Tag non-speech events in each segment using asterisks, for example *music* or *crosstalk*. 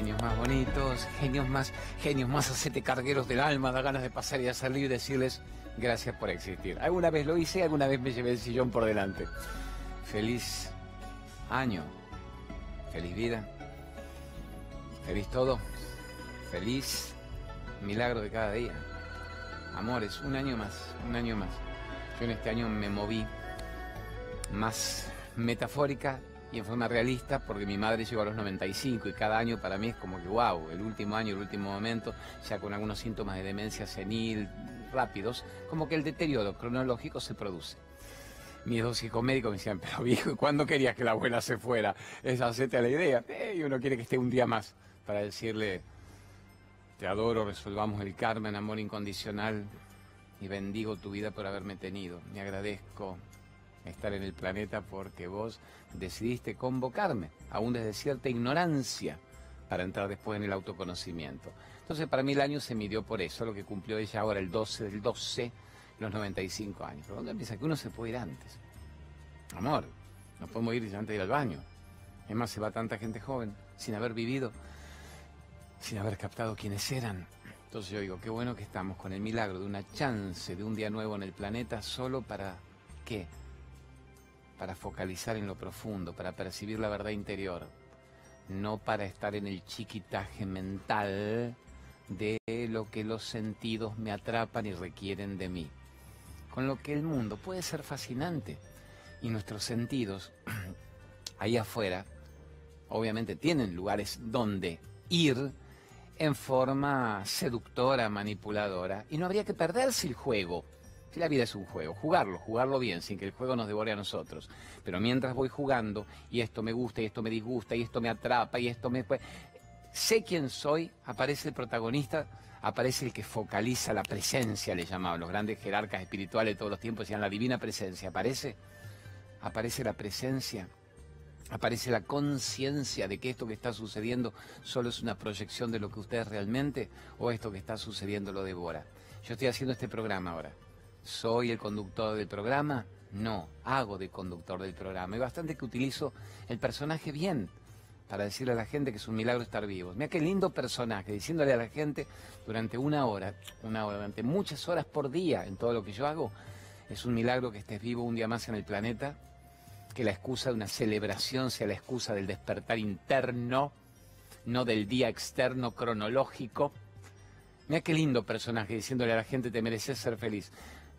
genios más bonitos, genios más, genios más acete cargueros del alma, da ganas de pasar y de salir y decirles gracias por existir. Alguna vez lo hice, alguna vez me llevé el sillón por delante. Feliz año, feliz vida, feliz todo, feliz milagro de cada día. Amores, un año más, un año más. Yo en este año me moví más metafórica y en forma realista porque mi madre llegó a los 95 y cada año para mí es como que wow, el último año, el último momento, ya con algunos síntomas de demencia senil rápidos, como que el deterioro cronológico se produce. Mis dos hijos médicos me decían, pero viejo, ¿cuándo querías que la abuela se fuera? Es hacerte a la idea. Eh, y uno quiere que esté un día más para decirle, te adoro, resolvamos el karma en amor incondicional y bendigo tu vida por haberme tenido. Me agradezco, estar en el planeta porque vos decidiste convocarme, aún desde cierta ignorancia, para entrar después en el autoconocimiento. Entonces para mí el año se midió por eso, lo que cumplió ella ahora el 12 del 12, los 95 años. Pero ¿dónde empieza? Que uno se puede ir antes. Amor, nos podemos ir antes de ir al baño. Es más, se va tanta gente joven, sin haber vivido, sin haber captado quiénes eran. Entonces yo digo, qué bueno que estamos con el milagro de una chance de un día nuevo en el planeta solo para qué? Para focalizar en lo profundo, para percibir la verdad interior, no para estar en el chiquitaje mental de lo que los sentidos me atrapan y requieren de mí. Con lo que el mundo puede ser fascinante y nuestros sentidos *clears throat* ahí afuera obviamente tienen lugares donde ir en forma seductora, manipuladora, y no habría que perderse el juego la vida es un juego, jugarlo, jugarlo bien, sin que el juego nos devore a nosotros. Pero mientras voy jugando, y esto me gusta, y esto me disgusta, y esto me atrapa, y esto me... Sé quién soy, aparece el protagonista, aparece el que focaliza la presencia, le llamaban los grandes jerarcas espirituales de todos los tiempos, decían la divina presencia, aparece, aparece la presencia, aparece la conciencia de que esto que está sucediendo solo es una proyección de lo que usted es realmente, o esto que está sucediendo lo devora. Yo estoy haciendo este programa ahora. ¿Soy el conductor del programa? No, hago de conductor del programa. Y bastante que utilizo el personaje bien para decirle a la gente que es un milagro estar vivos. Mira qué lindo personaje, diciéndole a la gente durante una hora, una hora, durante muchas horas por día en todo lo que yo hago, es un milagro que estés vivo un día más en el planeta, que la excusa de una celebración sea la excusa del despertar interno, no del día externo cronológico. Mira qué lindo personaje diciéndole a la gente te mereces ser feliz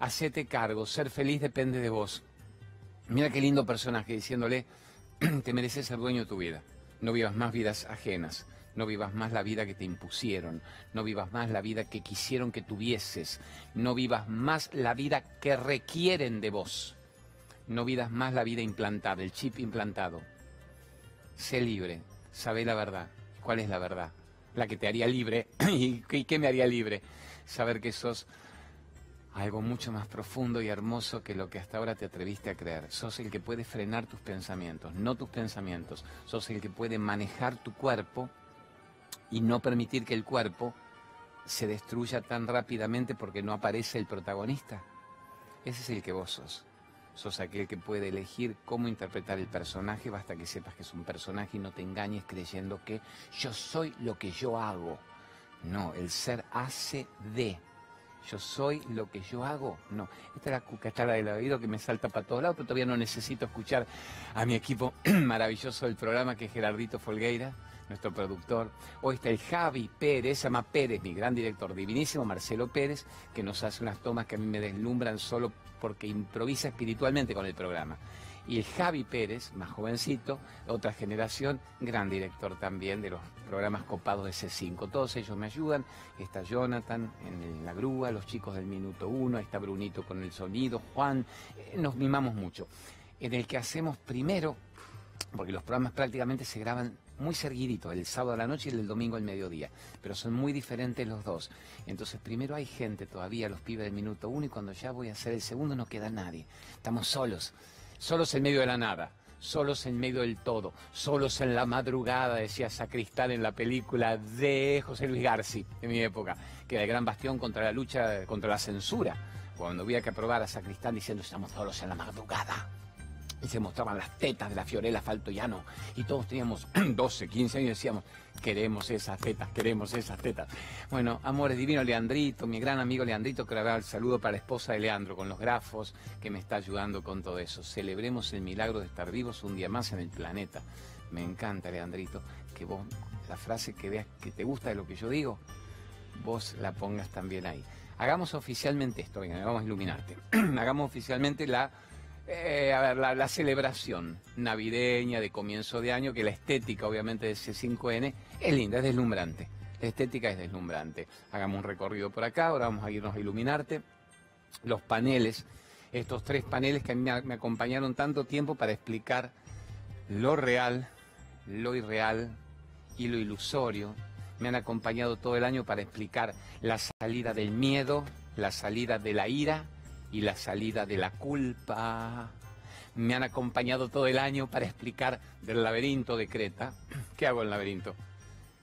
hacete cargo, ser feliz depende de vos. Mira qué lindo personaje diciéndole, *clears throat* te mereces ser dueño de tu vida. No vivas más vidas ajenas, no vivas más la vida que te impusieron, no vivas más la vida que quisieron que tuvieses, no vivas más la vida que requieren de vos, no vivas más la vida implantada, el chip implantado. Sé libre, sabe la verdad. ¿Cuál es la verdad? La que te haría libre. *clears throat* ¿Y qué me haría libre? Saber que sos algo mucho más profundo y hermoso que lo que hasta ahora te atreviste a creer. Sos el que puede frenar tus pensamientos, no tus pensamientos. Sos el que puede manejar tu cuerpo y no permitir que el cuerpo se destruya tan rápidamente porque no aparece el protagonista. Ese es el que vos sos. Sos aquel que puede elegir cómo interpretar el personaje, basta que sepas que es un personaje y no te engañes creyendo que yo soy lo que yo hago. No, el ser hace de yo soy lo que yo hago. No, esta es la cucachara del oído que me salta para todos lados, pero todavía no necesito escuchar a mi equipo *clears throat* maravilloso del programa, que es Gerardito Folgueira, nuestro productor. Hoy está el Javi Pérez, llama Pérez, mi gran director, divinísimo, Marcelo Pérez, que nos hace unas tomas que a mí me deslumbran solo porque improvisa espiritualmente con el programa y el Javi Pérez, más jovencito, otra generación, gran director también de los programas copados de C5. Todos ellos me ayudan. Está Jonathan en la grúa, los chicos del minuto uno, está Brunito con el sonido, Juan, eh, nos mimamos mucho. En el que hacemos primero, porque los programas prácticamente se graban muy seguiditos, el sábado a la noche y el domingo al mediodía, pero son muy diferentes los dos. Entonces primero hay gente todavía, los pibes del minuto uno, y cuando ya voy a hacer el segundo no queda nadie. Estamos solos solos en medio de la nada, solos en medio del todo, solos en la madrugada, decía Sacristán en la película de José Luis Garci, de mi época, que era el gran bastión contra la lucha, contra la censura, cuando había que aprobar a Sacristán diciendo estamos solos en la madrugada. y se mostraban las tetas de la Fiorella Faltoyano y todos teníamos *clears throat* 12, 15 años y decíamos, queremos esas tetas, queremos esas tetas. Bueno, amores divino Leandrito, mi gran amigo Leandrito, que el saludo para la esposa de Leandro con los grafos, que me está ayudando con todo eso. Celebremos el milagro de estar vivos un día más en el planeta. Me encanta, Leandrito, que vos, la frase que veas que te gusta de lo que yo digo, vos la pongas también ahí. Hagamos oficialmente esto, venga, vamos a iluminarte. *clears throat* Hagamos oficialmente la eh, a ver, la, celebración navideña de comienzo de año, que la estética obviamente de C5N es linda, es deslumbrante. La estética es deslumbrante. Hagamos un recorrido por acá, ahora vamos a irnos a iluminarte. Los paneles, estos tres paneles que a mí me, acompañaron tanto tiempo para explicar lo real, lo irreal y lo ilusorio, me han acompañado todo el año para explicar la salida del miedo, la salida de la ira y la salida de la culpa. Me han acompañado todo el año para explicar del laberinto de Creta. ¿Qué hago el laberinto?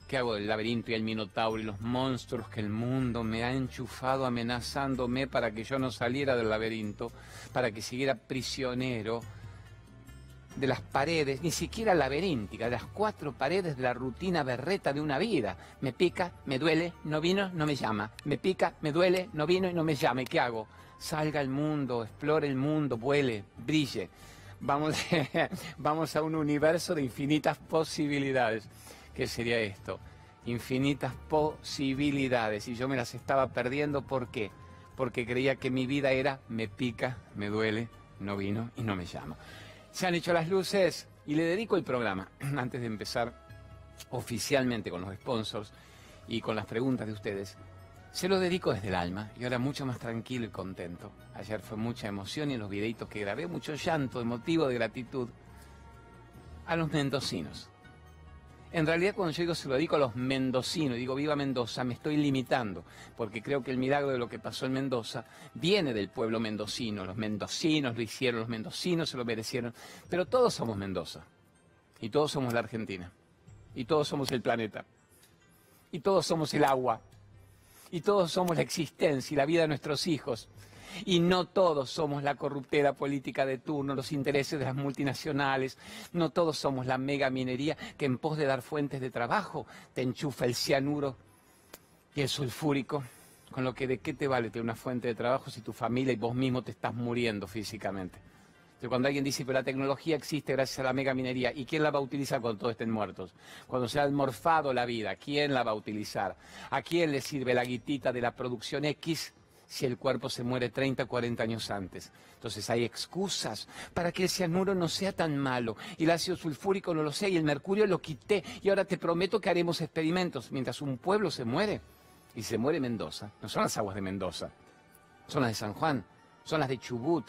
¿Qué hago del laberinto y el minotauro y los monstruos que el mundo me ha enchufado amenazándome para que yo no saliera del laberinto, para que siguiera prisionero de las paredes, ni siquiera laberíntica, de las cuatro paredes de la rutina berreta de una vida. Me pica, me duele, no vino, no me llama. Me pica, me duele, no vino y no me llama. ¿Y qué hago? Salga al mundo, explore el mundo, vuele, brille. Vamos, *laughs* vamos a un universo de infinitas posibilidades. ¿Qué sería esto? Infinitas posibilidades. Y yo me las estaba perdiendo. ¿Por qué? Porque creía que mi vida era me pica, me duele, no vino y no me llama. Se han hecho las luces y le dedico el programa *clears throat* antes de empezar oficialmente con los sponsors y con las preguntas de ustedes. Se lo dedico desde el alma y ahora mucho más tranquilo y contento. Ayer fue mucha emoción y en los videitos que grabé mucho llanto emotivo de gratitud a los mendocinos. En realidad cuando yo digo se lo dedico a los mendocinos, digo viva Mendoza, me estoy limitando, porque creo que el milagro de lo que pasó en Mendoza viene del pueblo mendocino. Los mendocinos lo hicieron, los mendocinos se lo merecieron, pero todos somos Mendoza, y todos somos la Argentina, y todos somos el planeta, y todos somos el agua, y todos somos la existencia y la vida de nuestros hijos. Y no todos somos la corruptera política de turno, los intereses de las multinacionales, no todos somos la mega minería que en pos de dar fuentes de trabajo te enchufa el cianuro y el sulfúrico, con lo que de qué te vale tener una fuente de trabajo si tu familia y vos mismo te estás muriendo físicamente cuando alguien dice, pero la tecnología existe gracias a la mega minería, ¿y quién la va a utilizar cuando todos estén muertos? Cuando se ha almorfado la vida, ¿quién la va a utilizar? ¿A quién le sirve la guitita de la producción X si el cuerpo se muere 30, 40 años antes? Entonces hay excusas para que el cianuro no sea tan malo, y el ácido sulfúrico no lo sea, y el mercurio lo quité, y ahora te prometo que haremos experimentos mientras un pueblo se muere. Y se muere Mendoza, no son las aguas de Mendoza, son las de San Juan, son las de Chubut,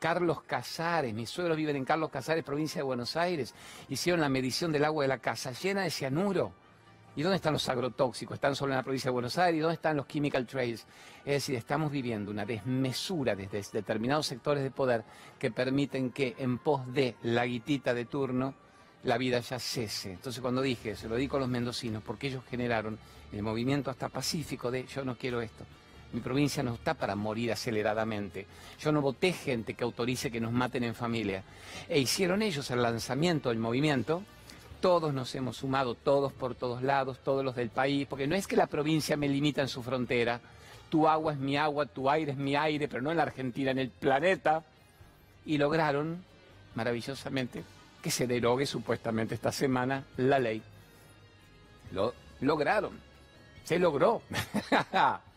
Carlos Casares, mis suegros viven en Carlos Casares, provincia de Buenos Aires, hicieron la medición del agua de la casa llena de cianuro. ¿Y dónde están los agrotóxicos? ¿Están solo en la provincia de Buenos Aires? ¿Y dónde están los chemical trails? Es decir, estamos viviendo una desmesura desde determinados sectores de poder que permiten que en pos de la guitita de turno la vida ya cese. Entonces cuando dije, se lo digo a los mendocinos, porque ellos generaron el movimiento hasta pacífico de yo no quiero esto, mi provincia no está para morir aceleradamente. Yo no voté gente que autorice que nos maten en familia. E hicieron ellos el lanzamiento del movimiento. Todos nos hemos sumado, todos por todos lados, todos los del país, porque no es que la provincia me limita en su frontera. Tu agua es mi agua, tu aire es mi aire, pero no en la Argentina, en el planeta. Y lograron, maravillosamente, que se derogue supuestamente esta semana la ley. Lo lograron. Se logró. *laughs*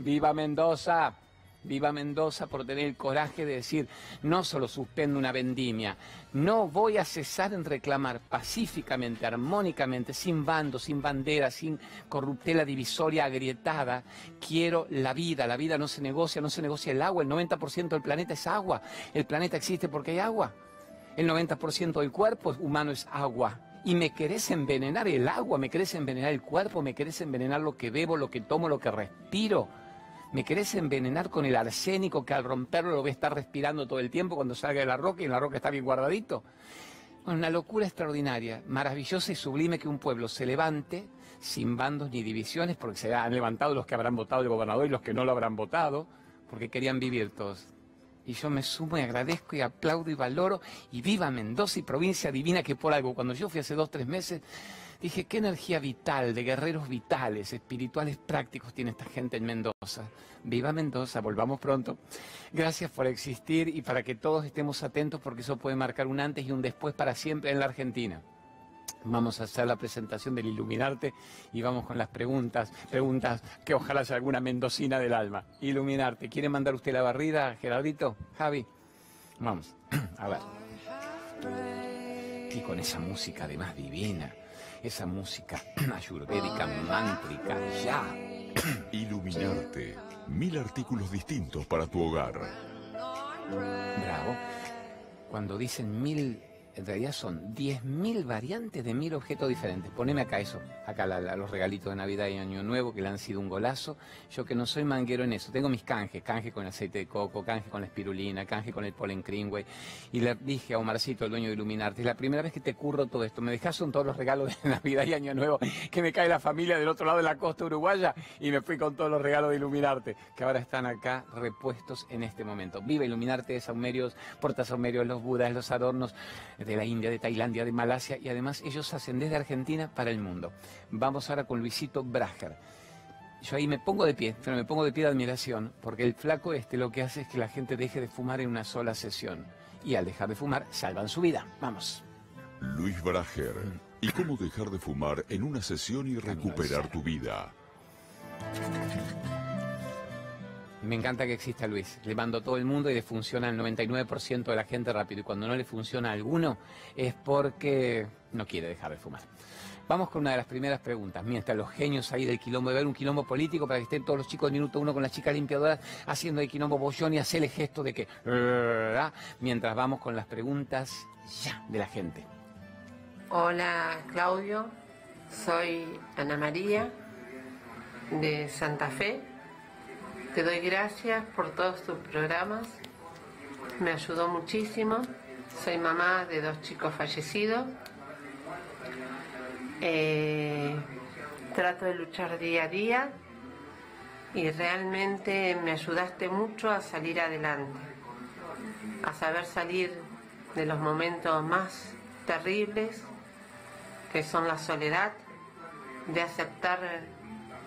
Viva Mendoza. Viva Mendoza por tener el coraje de decir, no solo suspendo una vendimia, no voy a cesar en reclamar pacíficamente, armónicamente, sin bando, sin bandera, sin corruptela divisoria agrietada. Quiero la vida, la vida no se negocia, no se negocia el agua, el 90% del planeta es agua, el planeta existe porque hay agua, el 90% del cuerpo humano es agua. Y me querés envenenar el agua, me querés envenenar el cuerpo, me querés envenenar lo que bebo, lo que tomo, lo que respiro ¿Me querés envenenar con el arsénico que al romperlo lo voy a estar respirando todo el tiempo cuando salga de la roca y en la roca está bien guardadito? Una locura extraordinaria, maravillosa y sublime que un pueblo se levante sin bandos ni divisiones, porque se han levantado los que habrán votado el gobernador y los que no lo habrán votado, porque querían vivir todos Y yo me sumo y agradezco y aplaudo y valoro. Y viva Mendoza y provincia divina que por algo, cuando yo fui hace dos, tres meses, dije, qué energía vital, de guerreros vitales, espirituales, prácticos tiene esta gente en Mendoza. Viva Mendoza, volvamos pronto. Gracias por existir y para que todos estemos atentos porque eso puede marcar un antes y un después para siempre en la Argentina. Vamos a hacer la presentación del Iluminarte y vamos con las preguntas, preguntas que ojalá sea alguna mendocina del alma. Iluminarte, ¿quiere mandar usted la barrida, Gerardito? Javi, vamos, *clears throat* a ver. Y con esa música además divina, esa música *clears throat* ayurvédica, mántrica, ya. *clears throat* Iluminarte, mil artículos distintos para tu hogar. Bravo. Cuando dicen mil en realidad son 10.000 variantes de mil objetos diferentes. Poneme acá eso, acá los regalitos de Navidad y Año Nuevo que le han sido un golazo. Yo que no soy manguero en eso, tengo mis canjes, canje con aceite de coco, canje con la espirulina, canje con el polen Greenway. Y le dije a Omarcito, el dueño de Iluminarte, es la primera vez que te curro todo esto. Me dejas todos los regalos de *laughs* Navidad y Año Nuevo, que me cae la familia del otro lado de la costa uruguaya y me fui con todos los regalos de Iluminarte, que ahora están acá repuestos en este momento. Viva Iluminarte de Saumerios, Saumerios, los Budas, los adornos la India, de Tailandia, de Malasia y además ellos hacen desde Argentina para el mundo. Vamos ahora con Luisito Brager. Yo ahí me pongo de pie, pero me pongo de pie de admiración, porque el flaco este lo que hace es que la gente deje de fumar en una sola sesión. Y al dejar de fumar, salvan su vida. Vamos. Luis Brager. ¿Y cómo dejar de fumar en una sesión y recuperar tu vida? Me encanta que exista Luis. Le mando a todo el mundo y le funciona al 99% de la gente rápido. Y cuando no le funciona a alguno es porque no quiere dejar de fumar. Vamos con una de las primeras preguntas. Mientras los genios ahí del quilombo, de ver un quilombo político para que estén todos los chicos de minuto uno con las chicas limpiadoras haciendo el quilombo bollón y hacer el gesto de que... Mientras vamos con las preguntas ya de la gente. Hola Claudio, soy Ana María de Santa Fe te doy gracias por todos tus programas. Me ayudó muchísimo. Soy mamá de dos chicos fallecidos. Eh, trato de luchar día a día y realmente me ayudaste mucho a salir adelante, a saber salir de los momentos más terribles, que son la soledad, de aceptar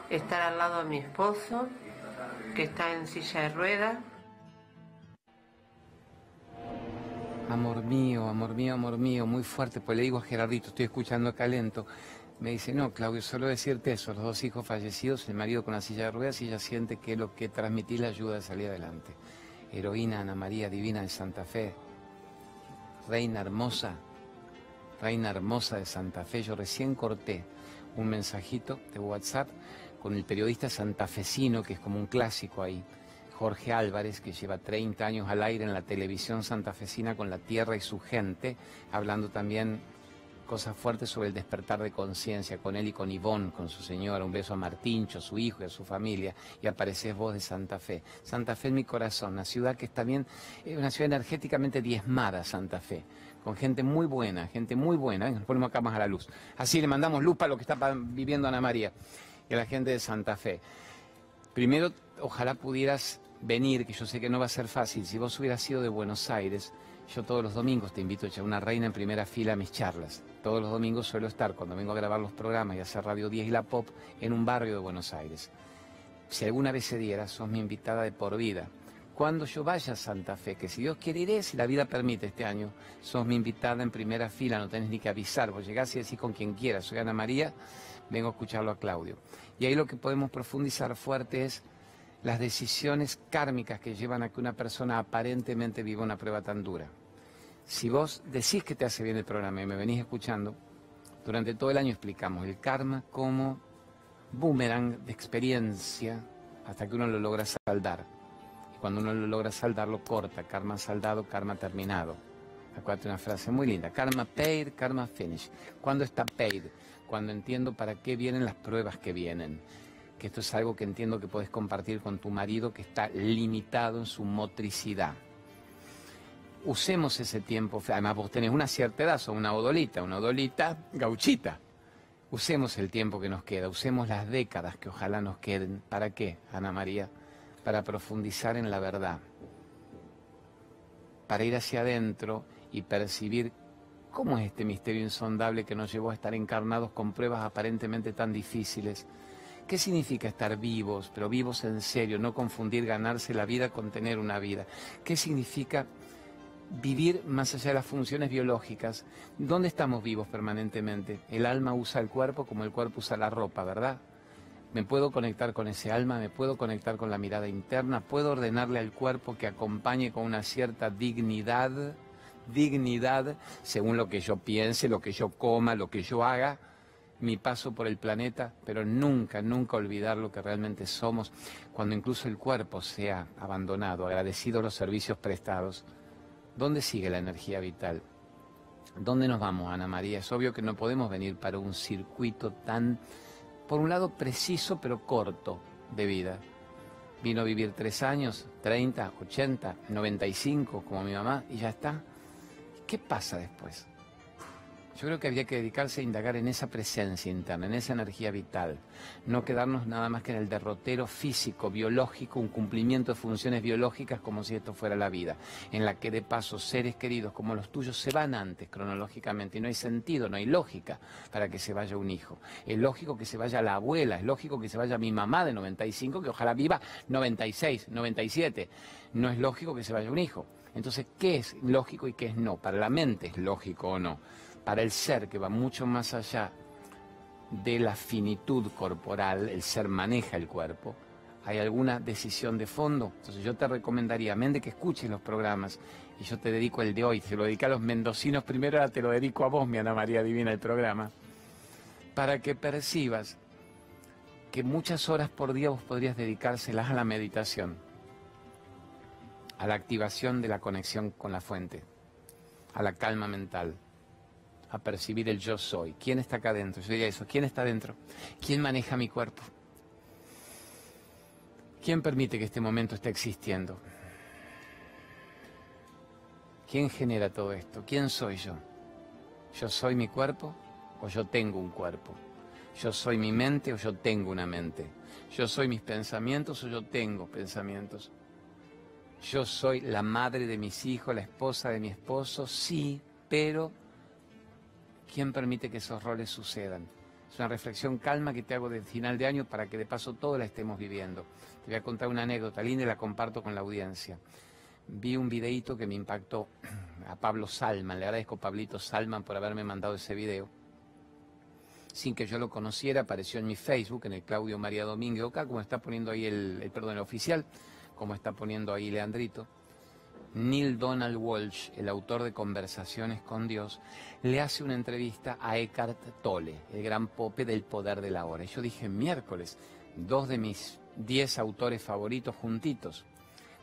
estar al lado de mi esposo que está en silla de ruedas. Amor mío, amor mío, amor mío, muy fuerte, pues le digo a Gerardito, estoy escuchando acá lento. Me dice, no, Claudio, solo decirte eso, los dos hijos fallecidos, el marido con la silla de ruedas y ella siente que lo que transmití le ayuda a salir adelante. Heroína Ana María Divina de Santa Fe, Reina Hermosa, Reina Hermosa de Santa Fe, yo recién corté un mensajito de WhatsApp con el periodista santafesino, que es como un clásico ahí, Jorge Álvarez, que lleva 30 años al aire en la televisión santafesina con la tierra y su gente, hablando también cosas fuertes sobre el despertar de conciencia con él y con Ivón, con su señora. Un beso a Martincho, su hijo y a su familia. Y apareces vos de Santa Fe. Santa Fe en mi corazón, una ciudad que es también es una ciudad energéticamente diezmada, Santa Fe. Con gente muy buena, gente muy buena. Nos ponemos acá más a la luz. Así le mandamos luz para lo que está viviendo Ana María y a la gente de Santa Fe. Primero, ojalá pudieras venir, que yo sé que no va a ser fácil. Si vos hubieras sido de Buenos Aires, yo todos los domingos te invito a una reina en primera fila a mis charlas. Todos los domingos suelo estar, cuando vengo a grabar los programas y hacer Radio 10 y La Pop, en un barrio de Buenos Aires. Si alguna vez se diera, sos mi invitada de por vida. Cuando yo vaya a Santa Fe, que si Dios quiere iré, si la vida permite este año, sos mi invitada en primera fila, no tenés ni que avisar, vos llegás y decís con quien quieras, soy Ana María, vengo a escucharlo a Claudio. Y ahí lo que podemos profundizar fuerte es las decisiones kármicas que llevan a que una persona aparentemente viva una prueba tan dura. Si vos decís que te hace bien el programa y me venís escuchando, durante todo el año explicamos el karma como boomerang de experiencia hasta que uno lo logra saldar. Y cuando uno lo logra saldar, lo corta. Karma saldado, karma terminado. Acuérdate una frase muy linda. Karma paid, karma finish. ¿Cuándo está paid? Cuando entiendo para qué vienen las pruebas que vienen. Que esto es algo que entiendo que puedes compartir con tu marido que está limitado en su motricidad. Usemos ese tiempo, además vos tenés una cierta edad, sos una odolita, una odolita gauchita. Usemos el tiempo que nos queda, usemos las décadas que ojalá nos queden. ¿Para qué, Ana María? Para profundizar en la verdad. para ir hacia adentro y percibir cómo es este misterio insondable que nos llevó a estar encarnados con pruebas aparentemente tan difíciles. ¿Qué significa estar vivos, pero vivos en serio, no confundir ganarse la vida con tener una vida? ¿Qué significa vivir más allá de las funciones biológicas? ¿Dónde estamos vivos permanentemente? El alma usa el cuerpo como el cuerpo usa la ropa, ¿verdad? Me puedo conectar con ese alma, me puedo conectar con la mirada interna, puedo ordenarle al cuerpo que acompañe con una cierta dignidad, dignidad, según lo que yo piense, lo que yo coma, lo que yo haga, mi paso por el planeta, pero nunca, nunca olvidar lo que realmente somos, cuando incluso el cuerpo sea abandonado, agradecido los servicios prestados. ¿Dónde sigue la energía vital? ¿Dónde nos vamos, Ana María? Es obvio que no podemos venir para un circuito tan por un lado preciso pero corto de vida. Vino a vivir tres años, 30, 80, 95 como mi mamá y ya está. ¿Qué pasa después? Yo creo que habría que dedicarse a indagar en esa presencia interna, en esa energía vital, no quedarnos nada más que en el derrotero físico, biológico, un cumplimiento de funciones biológicas como si esto fuera la vida, en la que de paso seres queridos como los tuyos se van antes cronológicamente y no hay sentido, no hay lógica para que se vaya un hijo. Es lógico que se vaya la abuela, es lógico que se vaya mi mamá de 95, que ojalá viva 96, 97. No es lógico que se vaya un hijo. Entonces, ¿qué es lógico y qué es no? Para la mente es lógico o no para el ser que va mucho más allá de la finitud corporal, el ser maneja el cuerpo, ¿hay alguna decisión de fondo? Entonces yo te recomendaría, Mende, que escuches los programas, y yo te dedico el de hoy, te lo dediqué a los mendocinos primero, ahora te lo dedico a vos, mi Ana María Divina, el programa, para que percibas que muchas horas por día vos podrías dedicárselas a la meditación, a la activación de la conexión con la fuente, a la calma mental, a percibir el yo soy. ¿Quién está acá adentro? Yo diría eso. ¿Quién está adentro? ¿Quién maneja mi cuerpo? ¿Quién permite que este momento esté existiendo? ¿Quién genera todo esto? ¿Quién soy yo? ¿Yo soy mi cuerpo o yo tengo un cuerpo? ¿Yo soy mi mente o yo tengo una mente? ¿Yo soy mis pensamientos o yo tengo pensamientos? ¿Yo soy la madre de mis hijos, la esposa de mi esposo? Sí, pero ¿Quién permite que esos roles sucedan? Es una reflexión calma que te hago de final de año para que de paso todo la estemos viviendo. Te voy a contar una anécdota linda y la comparto con la audiencia. Vi un videíto que me impactó *clears throat* a Pablo Salman. Le agradezco a Pablito Salman por haberme mandado ese video. Sin que yo lo conociera, apareció en mi Facebook, en el Claudio María Domínguez acá, como está poniendo ahí el perdón, el oficial, como está poniendo ahí Leandrito. Neil Donald Walsh, el autor de Conversaciones con Dios, le hace una entrevista a Eckhart Tolle, el gran pope del poder de la hora. Yo dije, miércoles, dos de mis diez autores favoritos juntitos.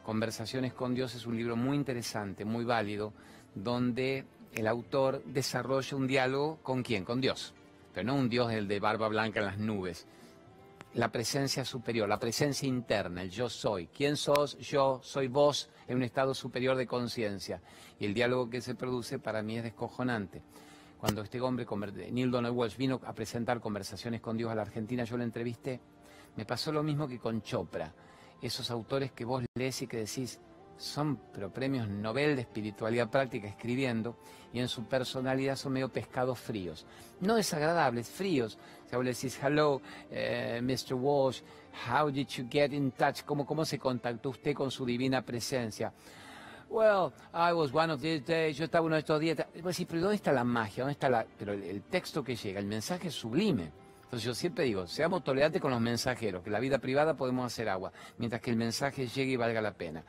Conversaciones con Dios es un libro muy interesante, muy válido, donde el autor desarrolla un diálogo con quién, con Dios, pero no un Dios el de barba blanca en las nubes, la presencia superior, la presencia interna, el yo soy. ¿Quién sos? Yo, soy vos en un estado superior de conciencia. Y el diálogo que se produce para mí es descojonante. Cuando este hombre, Neil Donald Walsh, vino a presentar conversaciones con Dios a la Argentina, yo lo entrevisté, me pasó lo mismo que con Chopra. Esos autores que vos lees y que decís, son pero premios Nobel de espiritualidad práctica escribiendo y en su personalidad son medio pescados fríos. No desagradables, fríos. O sea, vos le decís, hello, eh, Mr. Walsh, how did you get in touch? ¿Cómo, ¿Cómo se contactó usted con su divina presencia? Well, I was one of these days, yo estaba uno de estos días. Pues sí, pero ¿dónde está la magia? ¿Dónde está la...? Pero el texto que llega, el mensaje es sublime. Entonces yo siempre digo, seamos tolerantes con los mensajeros, que la vida privada podemos hacer agua, mientras que el mensaje llegue y valga la pena.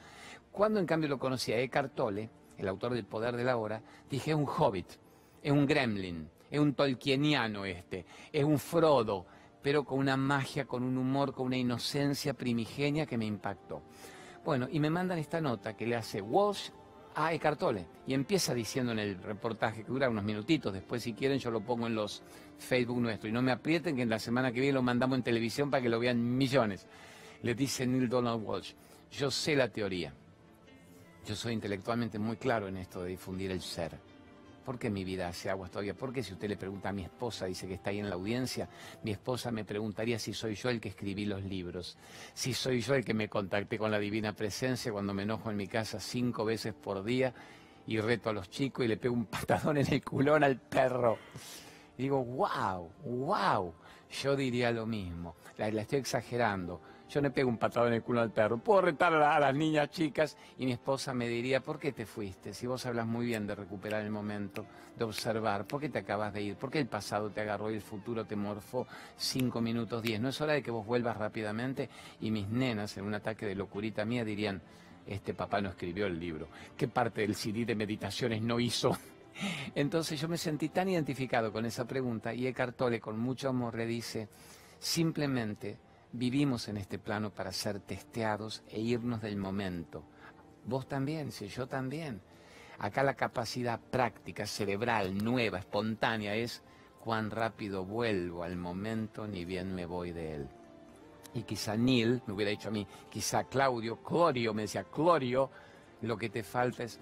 Cuando en cambio lo conocí a Eckhart Tolle, el autor del Poder de la Hora, dije, es un hobbit, es un gremlin, es un tolkieniano este, es un Frodo, pero con una magia, con un humor, con una inocencia primigenia que me impactó. Bueno, y me mandan esta nota que le hace Walsh a Eckhart Tolle y empieza diciendo en el reportaje, que dura unos minutitos, después si quieren yo lo pongo en los Facebook nuestros y no me aprieten que en la semana que viene lo mandamos en televisión para que lo vean millones. Le dice Neil Donald Walsh, yo sé la teoría, yo soy intelectualmente muy claro en esto de difundir el ser. ¿Por qué mi vida hace aguas todavía? ¿Por qué si usted le pregunta a mi esposa, dice que está ahí en la audiencia, mi esposa me preguntaría si soy yo el que escribí los libros, si soy yo el que me contacté con la divina presencia cuando me enojo en mi casa cinco veces por día y reto a los chicos y le pego un patadón en el culón al perro. digo, wow, wow, yo diría lo mismo, la estoy exagerando yo le pego un patado en el culo al perro. Puedo retar a, las niñas chicas y mi esposa me diría, ¿por qué te fuiste? Si vos hablas muy bien de recuperar el momento, de observar, ¿por qué te acabas de ir? ¿Por qué el pasado te agarró y el futuro te morfó cinco minutos diez? ¿No es hora de que vos vuelvas rápidamente? Y mis nenas, en un ataque de locurita mía, dirían, este papá no escribió el libro. ¿Qué parte del CD de meditaciones no hizo? *laughs* Entonces yo me sentí tan identificado con esa pregunta y Eckhart Tolle con mucho amor le dice, simplemente Vivimos en este plano para ser testeados e irnos del momento. Vos también, si yo también. Acá la capacidad práctica, cerebral, nueva, espontánea es cuán rápido vuelvo al momento ni bien me voy de él. Y quizá Neil me hubiera dicho a mí, quizá Claudio, Clorio, me decía, Clorio, lo que te falta es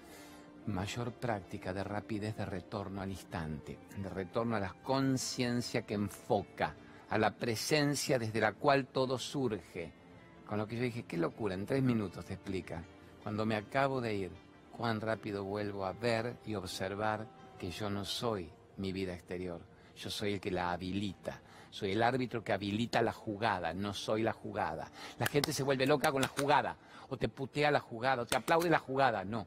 mayor práctica de rapidez de retorno al instante, de retorno a la conciencia que enfoca a la presencia desde la cual todo surge. Con lo que yo dije, qué locura, en tres minutos te explica. Cuando me acabo de ir, cuán rápido vuelvo a ver y observar que yo no soy mi vida exterior, yo soy el que la habilita. Soy el árbitro que habilita la jugada, no soy la jugada. La gente se vuelve loca con la jugada, o te putea la jugada, o te aplaude la jugada. No.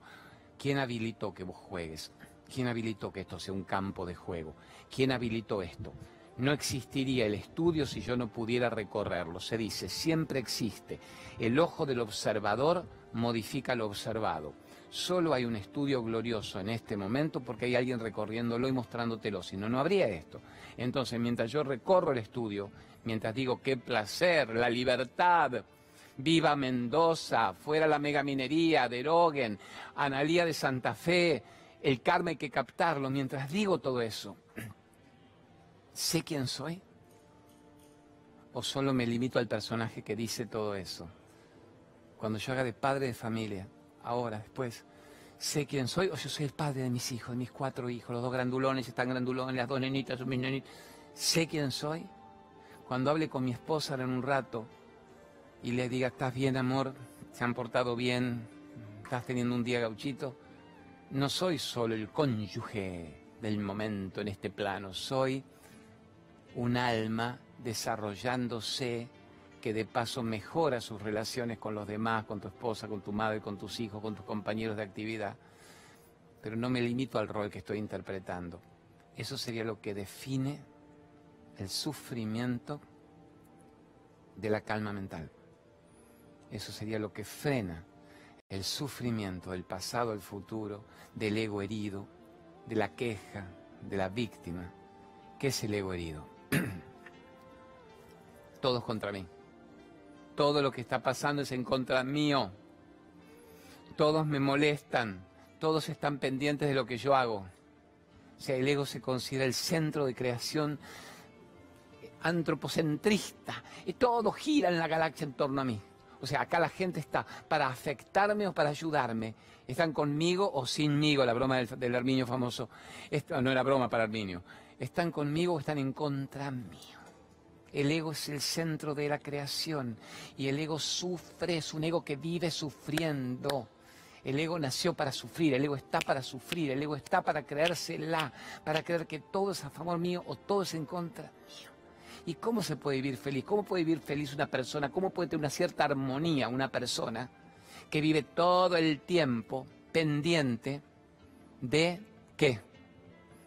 ¿Quién habilitó que vos juegues? ¿Quién habilitó que esto sea un campo de juego? ¿Quién habilitó esto? No existiría el estudio si yo no pudiera recorrerlo. Se dice, siempre existe. El ojo del observador modifica lo observado. Solo hay un estudio glorioso en este momento porque hay alguien recorriéndolo y mostrándotelo, si no, no habría esto. Entonces, mientras yo recorro el estudio, mientras digo, qué placer, la libertad, viva Mendoza, fuera la megaminería, deroguen, Analía de Santa Fe, el karma hay que captarlo, mientras digo todo eso, ¿Sé quién soy? ¿O solo me limito al personaje que dice todo eso? Cuando yo haga de padre de familia, ahora, después, ¿sé quién soy? ¿O yo soy el padre de mis hijos, de mis cuatro hijos, los dos grandulones están grandulones, las dos nenitas son mis nenitas? ¿Sé quién soy? Cuando hable con mi esposa en un rato y le diga, ¿estás bien, amor? ¿Se han portado bien? ¿Estás teniendo un día gauchito? No soy solo el cónyuge del momento en este plano, soy un alma desarrollándose que de paso mejora sus relaciones con los demás, con tu esposa, con tu madre, con tus hijos, con tus compañeros de actividad. Pero no me limito al rol que estoy interpretando. Eso sería lo que define el sufrimiento de la calma mental. Eso sería lo que frena el sufrimiento del pasado al futuro, del ego herido, de la queja, de la víctima. ¿Qué es el ego herido? *clears throat* Todos contra mí. Todo lo que está pasando es en contra mío. Todos me molestan. Todos están pendientes de lo que yo hago. O sea, el ego se considera el centro de creación antropocentrista. Y todo gira en la galaxia en torno a mí. O sea, acá la gente está para afectarme o para ayudarme. Están conmigo o sinmigo, la broma del, del Arminio famoso. Esto no era broma para Arminio están conmigo o están en contra mío. El ego es el centro de la creación y el ego sufre, es un ego que vive sufriendo. El ego nació para sufrir, el ego está para sufrir, el ego está para creérsela, para creer que todo es a favor mío o todo es en contra mío. ¿Y cómo se puede vivir feliz? ¿Cómo puede vivir feliz una persona? ¿Cómo puede tener una cierta armonía una persona que vive todo el tiempo pendiente de qué?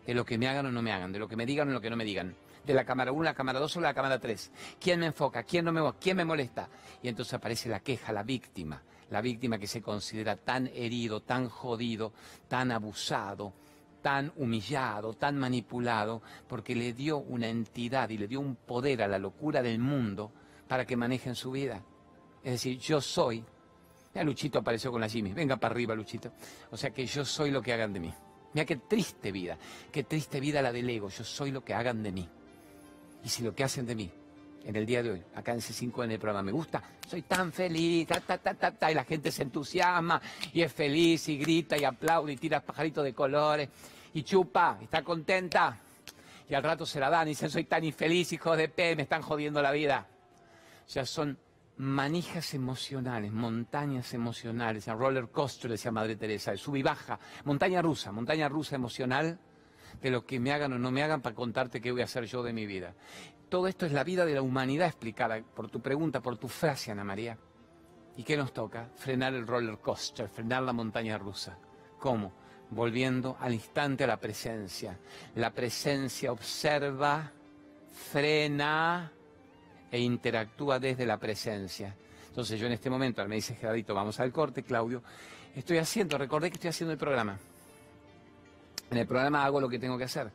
De lo que me hagan o no me hagan, de lo que me digan o lo que no me digan, de la cámara 1, la cámara 2 o la cámara 3. ¿Quién me enfoca? ¿Quién no me ¿Quién me molesta? Y entonces aparece la queja, la víctima, la víctima que se considera tan herido, tan jodido, tan abusado, tan humillado, tan manipulado, porque le dio una entidad y le dio un poder a la locura del mundo para que manejen su vida. Es decir, yo soy. Ya Luchito apareció con la Jimmy. Venga para arriba, Luchito. O sea que yo soy lo que hagan de mí. Mira qué triste vida, qué triste vida la del ego. Yo soy lo que hagan de mí. Y si lo que hacen de mí en el día de hoy, acá en C5 en el programa, me gusta, soy tan feliz, ta, ta, ta, ta, ta, y la gente se entusiasma y es feliz y grita y aplaude y tira pajaritos de colores. y chupa, y está contenta. Y al rato se la dan y dicen, soy tan infeliz, hijos de P, me están jodiendo la vida. O sea, son manijas emocionales, montañas emocionales, a roller coaster, decía Madre Teresa, sub y baja, montaña rusa, montaña rusa emocional de lo que me hagan o no me hagan para contarte qué voy a hacer yo de mi vida. Todo esto es la vida de la humanidad explicada por tu pregunta, por tu frase, Ana María. ¿Y qué nos toca? Frenar el roller coaster, frenar la montaña rusa. ¿Cómo? Volviendo al instante a la presencia. La presencia observa, frena, e interactúa desde la presencia. Entonces yo en este momento, me dice Gerardito, vamos al corte, Claudio, estoy haciendo, recordé que estoy haciendo el programa. En el programa hago lo que tengo que hacer.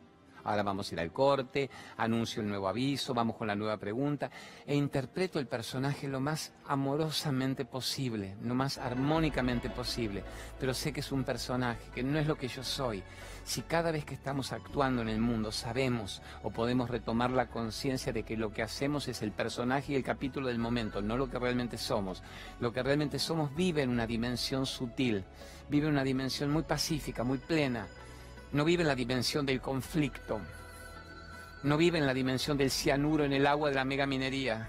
Ahora vamos a ir al corte, anuncio el nuevo aviso, vamos con la nueva pregunta e interpreto el personaje lo más amorosamente posible, lo más armónicamente posible. Pero sé que es un personaje, que no es lo que yo soy. Si cada vez que estamos actuando en el mundo sabemos o podemos retomar la conciencia de que lo que hacemos es el personaje y el capítulo del momento, no lo que realmente somos. Lo que realmente somos vive en una dimensión sutil, vive en una dimensión muy pacífica, muy plena no vive en la dimensión del conflicto, no vive en la dimensión del cianuro en el agua de la megaminería,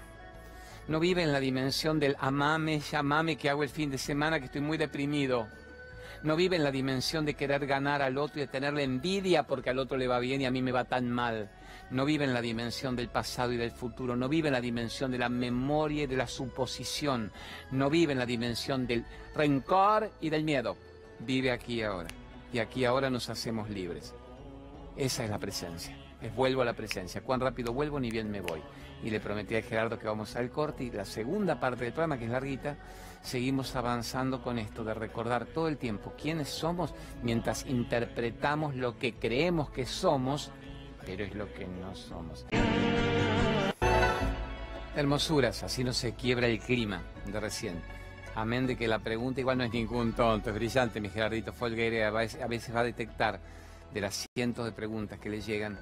no vive en la dimensión del amame, llamame que hago el fin de semana que estoy muy deprimido, no vive en la dimensión de querer ganar al otro y de tenerle envidia porque al otro le va bien y a mí me va tan mal. No vive en la dimensión del pasado y del futuro, no vive en la dimensión de la memoria y de la suposición, no vive en la dimensión del rencor y del miedo. Vive aquí ahora y aquí ahora nos hacemos libres. Esa es la presencia. Es vuelvo a la presencia. Cuán rápido vuelvo ni bien me voy. Y le prometí a Gerardo que vamos al corte y la segunda parte del programa, que es larguita, seguimos avanzando con esto de recordar todo el tiempo quiénes somos mientras interpretamos lo que creemos que somos, pero es lo que no somos. Hermosuras, así no se quiebra el clima de recién. Amén de que la pregunta igual no es ningún tonto, es brillante, mi Gerardito Folgueira, a veces va a detectar de las cientos de preguntas que le llegan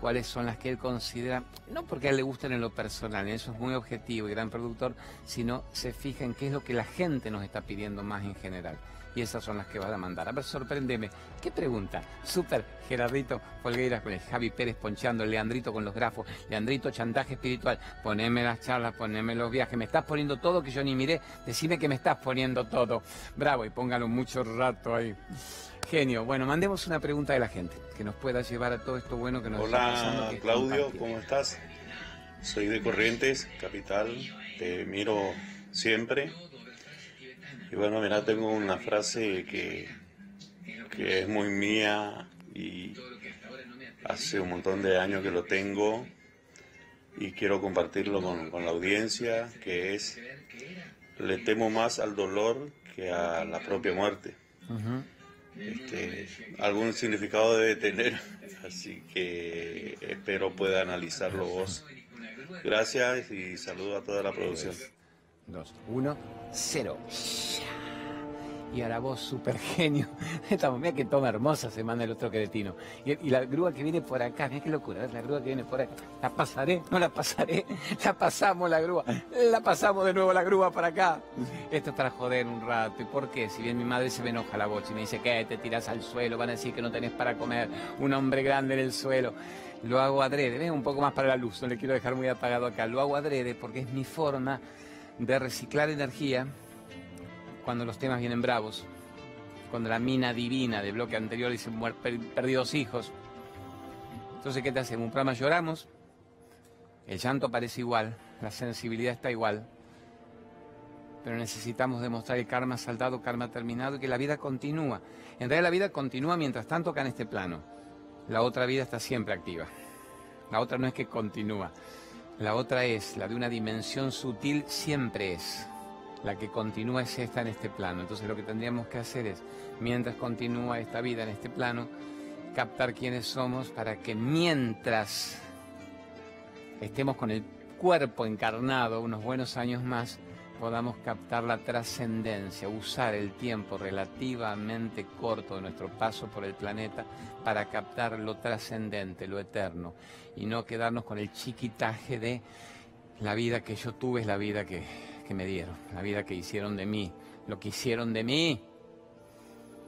cuáles son las que él considera, no porque a él le gusten en lo personal, eso es muy objetivo y gran productor, sino se fija en qué es lo que la gente nos está pidiendo más en general y esas son las que vas a mandar. A ver, sorpréndeme. ¿Qué pregunta? Súper, Gerardito Folgueiras con el Javi Pérez ponchando, Leandrito con los grafos, Leandrito chantaje espiritual, poneme las charlas, poneme los viajes, me estás poniendo todo que yo ni miré, decime que me estás poniendo todo. Bravo, y póngalo mucho rato ahí. Genio. Bueno, mandemos una pregunta de la gente que nos pueda llevar a todo esto bueno que nos Hola, está pasando. Claudio, ¿cómo estás? Soy de Corrientes, capital. Te miro siempre y bueno, mira, tengo una frase que, que es muy mía y hace un montón de años que lo tengo y quiero compartirlo con, la audiencia, que es, le temo más al dolor que a la propia muerte. Este, algún significado debe tener, *laughs* así que espero pueda analizarlo vos. Gracias y saludo a toda la producción. 2, 1, 0. Y ahora vos, super genio. *laughs* Mira que toma hermosa se manda el otro cretino. Y, y, la grúa que viene por acá, mira qué locura, la grúa que viene por acá. La pasaré, no la pasaré. *laughs* La pasamos la grúa. La pasamos de nuevo la grúa para acá. Esto es para joder un rato. ¿Y por qué? Si bien mi madre se me enoja la voz y me dice que te tiras al suelo, van a decir que no tenés para comer. Un hombre grande en el suelo. Lo hago adrede, ¿ves? Un poco más para la luz, no le quiero dejar muy apagado acá. Lo hago adrede porque es mi forma de reciclar energía cuando los temas vienen bravos, cuando la mina divina de bloque anterior dice perdidos hijos. Entonces, ¿qué te hacemos? Un programa lloramos, el llanto parece igual, la sensibilidad está igual, pero necesitamos demostrar el karma saldado, karma terminado y que la vida continúa. En realidad la vida continúa mientras tanto acá en este plano. La otra vida está siempre activa. La otra no es que continúa. La otra es, la de una dimensión sutil siempre es. La que continúa es esta en este plano. Entonces lo que tendríamos que hacer es, mientras continúa esta vida en este plano, captar quiénes somos para que mientras estemos con el cuerpo encarnado unos buenos años más, podamos captar la trascendencia, usar el tiempo relativamente corto de nuestro paso por el planeta para captar lo trascendente, lo eterno, y no quedarnos con el chiquitaje de la vida que yo tuve es la vida que, me dieron, la vida que hicieron de mí, lo que hicieron de mí.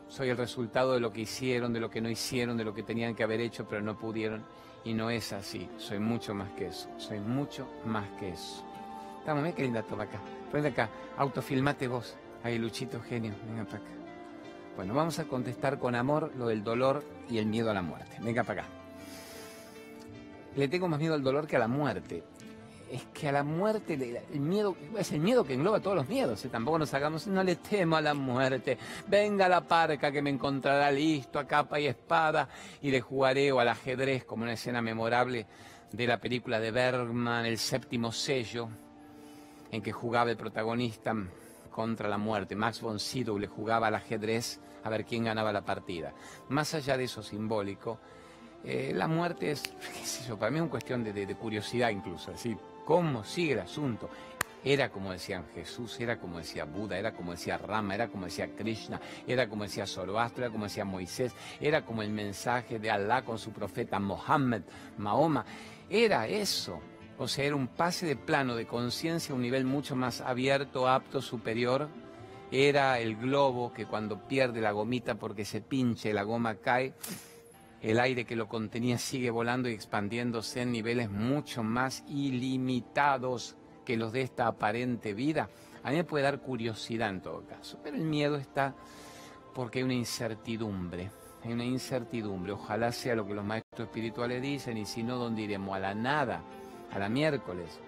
Soy el resultado de lo que hicieron, de lo que no hicieron, de lo que tenían que haber hecho, pero no pudieron. Y no es así. Soy mucho más que eso. Soy mucho más que eso. Estamos, mira qué linda toma acá. Ponte acá. Autofilmate vos. Ahí, Luchito, genio. Venga para acá. Bueno, vamos a contestar con amor lo del dolor y el miedo a la muerte. Venga para acá. Le tengo más miedo al dolor que a la muerte es que a la muerte, el miedo, es el miedo que engloba todos los miedos. ¿eh? Tampoco nos hagamos, no le temo a la muerte. Venga la parca que me encontrará listo a capa y espada y le jugaré o al ajedrez como una escena memorable de la película de Bergman, El séptimo sello, en que jugaba el protagonista contra la muerte. Max von Sydow le jugaba al ajedrez a ver quién ganaba la partida. Más allá de eso simbólico, eh, la muerte es, *laughs* para mí una cuestión de, curiosidad incluso. Así, cómo sigue el asunto. Era como decían Jesús, era como decía Buda, era como decía Rama, era como decía Krishna, era como decía Zoroastro, era como decía Moisés, era como el mensaje de Allah con su profeta Mohammed, Mahoma. Era eso. O sea, era un pase de plano de conciencia a un nivel mucho más abierto, apto, superior. Era el globo que cuando pierde la gomita porque se pinche, la goma cae el aire que lo contenía sigue volando y expandiéndose en niveles mucho más ilimitados que los de esta aparente vida. A mí me puede dar curiosidad en todo caso, pero el miedo está porque hay una incertidumbre, hay una incertidumbre. Ojalá sea lo que los maestros espirituales dicen y si no, ¿dónde iremos? A la nada, a la miércoles.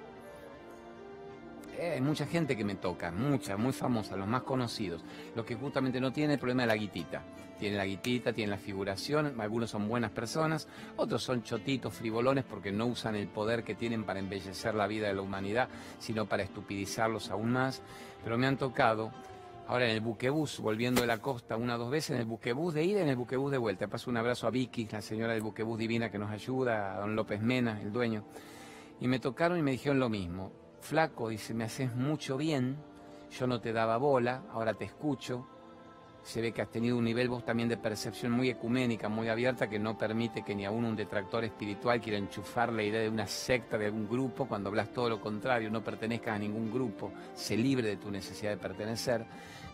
Eh, hay mucha gente que me toca, mucha, muy famosa, los más conocidos, los que justamente no tienen el problema de la guitita. Tienen la guitita, tienen la figuración, algunos son buenas personas, otros son chotitos, frivolones, porque no usan el poder que tienen para embellecer la vida de la humanidad, sino para estupidizarlos aún más. Pero me han tocado Ahora en el buquebús, volviendo de la costa una o dos veces, en el buquebús de ida y en el buquebús de vuelta. Paso un abrazo a Vicky, la señora del buquebús divina que nos ayuda, a don López Mena, el dueño. Y me tocaron y me dijeron lo mismo flaco, dice, me haces mucho bien, yo no te daba bola, ahora te escucho. Se ve que has tenido un nivel vos también de percepción muy ecuménica, muy abierta, que no permite que ni aún un detractor espiritual quiera enchufar la idea de una secta, de algún grupo, cuando hablas todo lo contrario, no pertenezcas a ningún grupo, se libre de tu necesidad de pertenecer.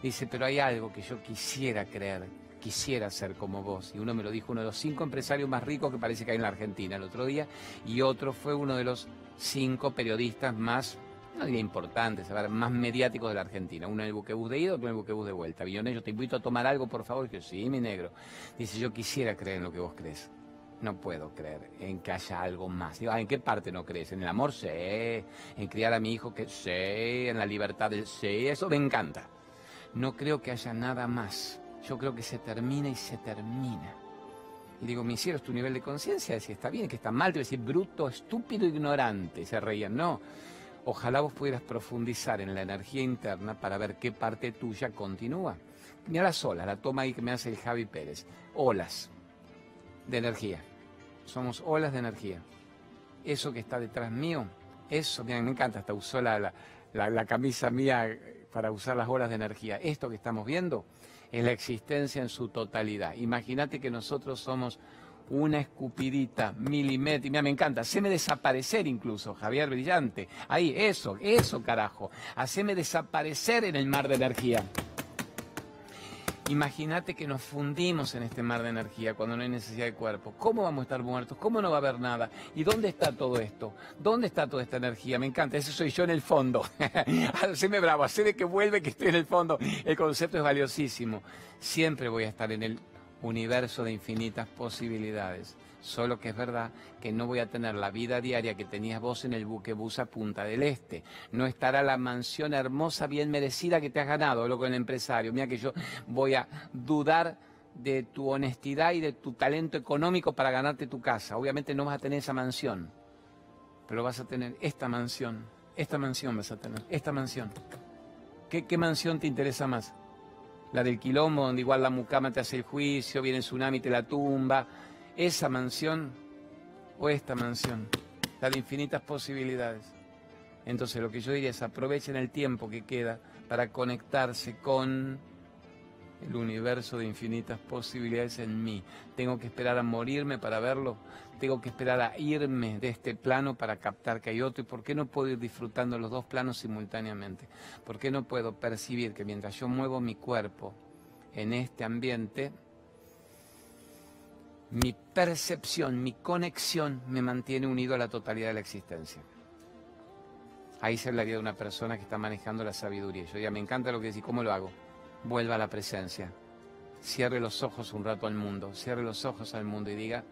Dice, pero hay algo que yo quisiera creer, quisiera ser como vos. Y uno me lo dijo, uno de los cinco empresarios más ricos que parece que hay en la Argentina el otro día, y otro fue uno de los cinco periodistas más, no diría importantes, más mediáticos de la Argentina. Uno en el buquebús de ida, otro en el buquebús de vuelta. yo te invito a tomar algo, por favor. Que sí, mi negro. Dice, yo quisiera creer en lo que vos crees. No puedo creer en que haya algo más. Digo, ¿en qué parte no crees? En el amor, sí. En criar a mi hijo, que sí. En la libertad sí. Eso me encanta. No creo que haya nada más. Yo creo que se termina y se termina. Y digo, mi cielo, tu nivel de conciencia, si está bien, que está mal, te voy a decir bruto, estúpido, ignorante. se reían, no. Ojalá vos pudieras profundizar en la energía interna para ver qué parte tuya continúa. Mira las olas, la toma ahí que me hace el Javi Pérez. Olas de energía. Somos olas de energía. Eso que está detrás mío, eso, mira, me encanta, hasta usó la, la camisa mía para usar las olas de energía. Esto que estamos viendo es la existencia en su totalidad. Imagínate que nosotros somos una escupidita milimétrica. Mira, me encanta. Haceme desaparecer incluso, Javier Brillante. Ahí, eso, eso, carajo. Haceme desaparecer en el mar de energía. Imagínate que nos fundimos en este mar de energía cuando no hay necesidad de cuerpo. ¿Cómo vamos a estar muertos? ¿Cómo no va a haber nada? ¿Y dónde está todo esto? ¿Dónde está toda esta energía? Me encanta, ese soy yo en el fondo. *laughs* Haceme bravo, de que vuelve que estoy en el fondo. El concepto es valiosísimo. Siempre voy a estar en el universo de infinitas posibilidades. Solo que es verdad que no voy a tener la vida diaria que tenías vos en el buque a Punta del Este. No estará la mansión hermosa, bien merecida que te has ganado, lo con el empresario. Mira que yo voy a dudar de tu honestidad y de tu talento económico para ganarte tu casa. Obviamente no vas a tener esa mansión, pero vas a tener esta mansión. Esta mansión vas a tener, esta mansión. ¿Qué, qué mansión te interesa más? La del quilombo, donde igual la mucama te hace el juicio, viene el tsunami te la tumba esa mansión o esta mansión, la de infinitas posibilidades. Entonces lo que yo diría es aprovechen el tiempo que queda para conectarse con el universo de infinitas posibilidades en mí. Tengo que esperar a morirme para verlo, tengo que esperar a irme de este plano para captar que hay otro. ¿Y por qué no puedo ir disfrutando los dos planos simultáneamente? ¿Por qué no puedo percibir que mientras yo muevo mi cuerpo, en este ambiente, mi percepción, mi conexión me mantiene unido a la totalidad de la existencia. Ahí se hablaría de una persona que está manejando la sabiduría. Yo ya me encanta lo que decís, ¿cómo lo hago? Vuelva a la presencia. Cierre los ojos un rato al mundo, cierre los ojos al mundo y diga,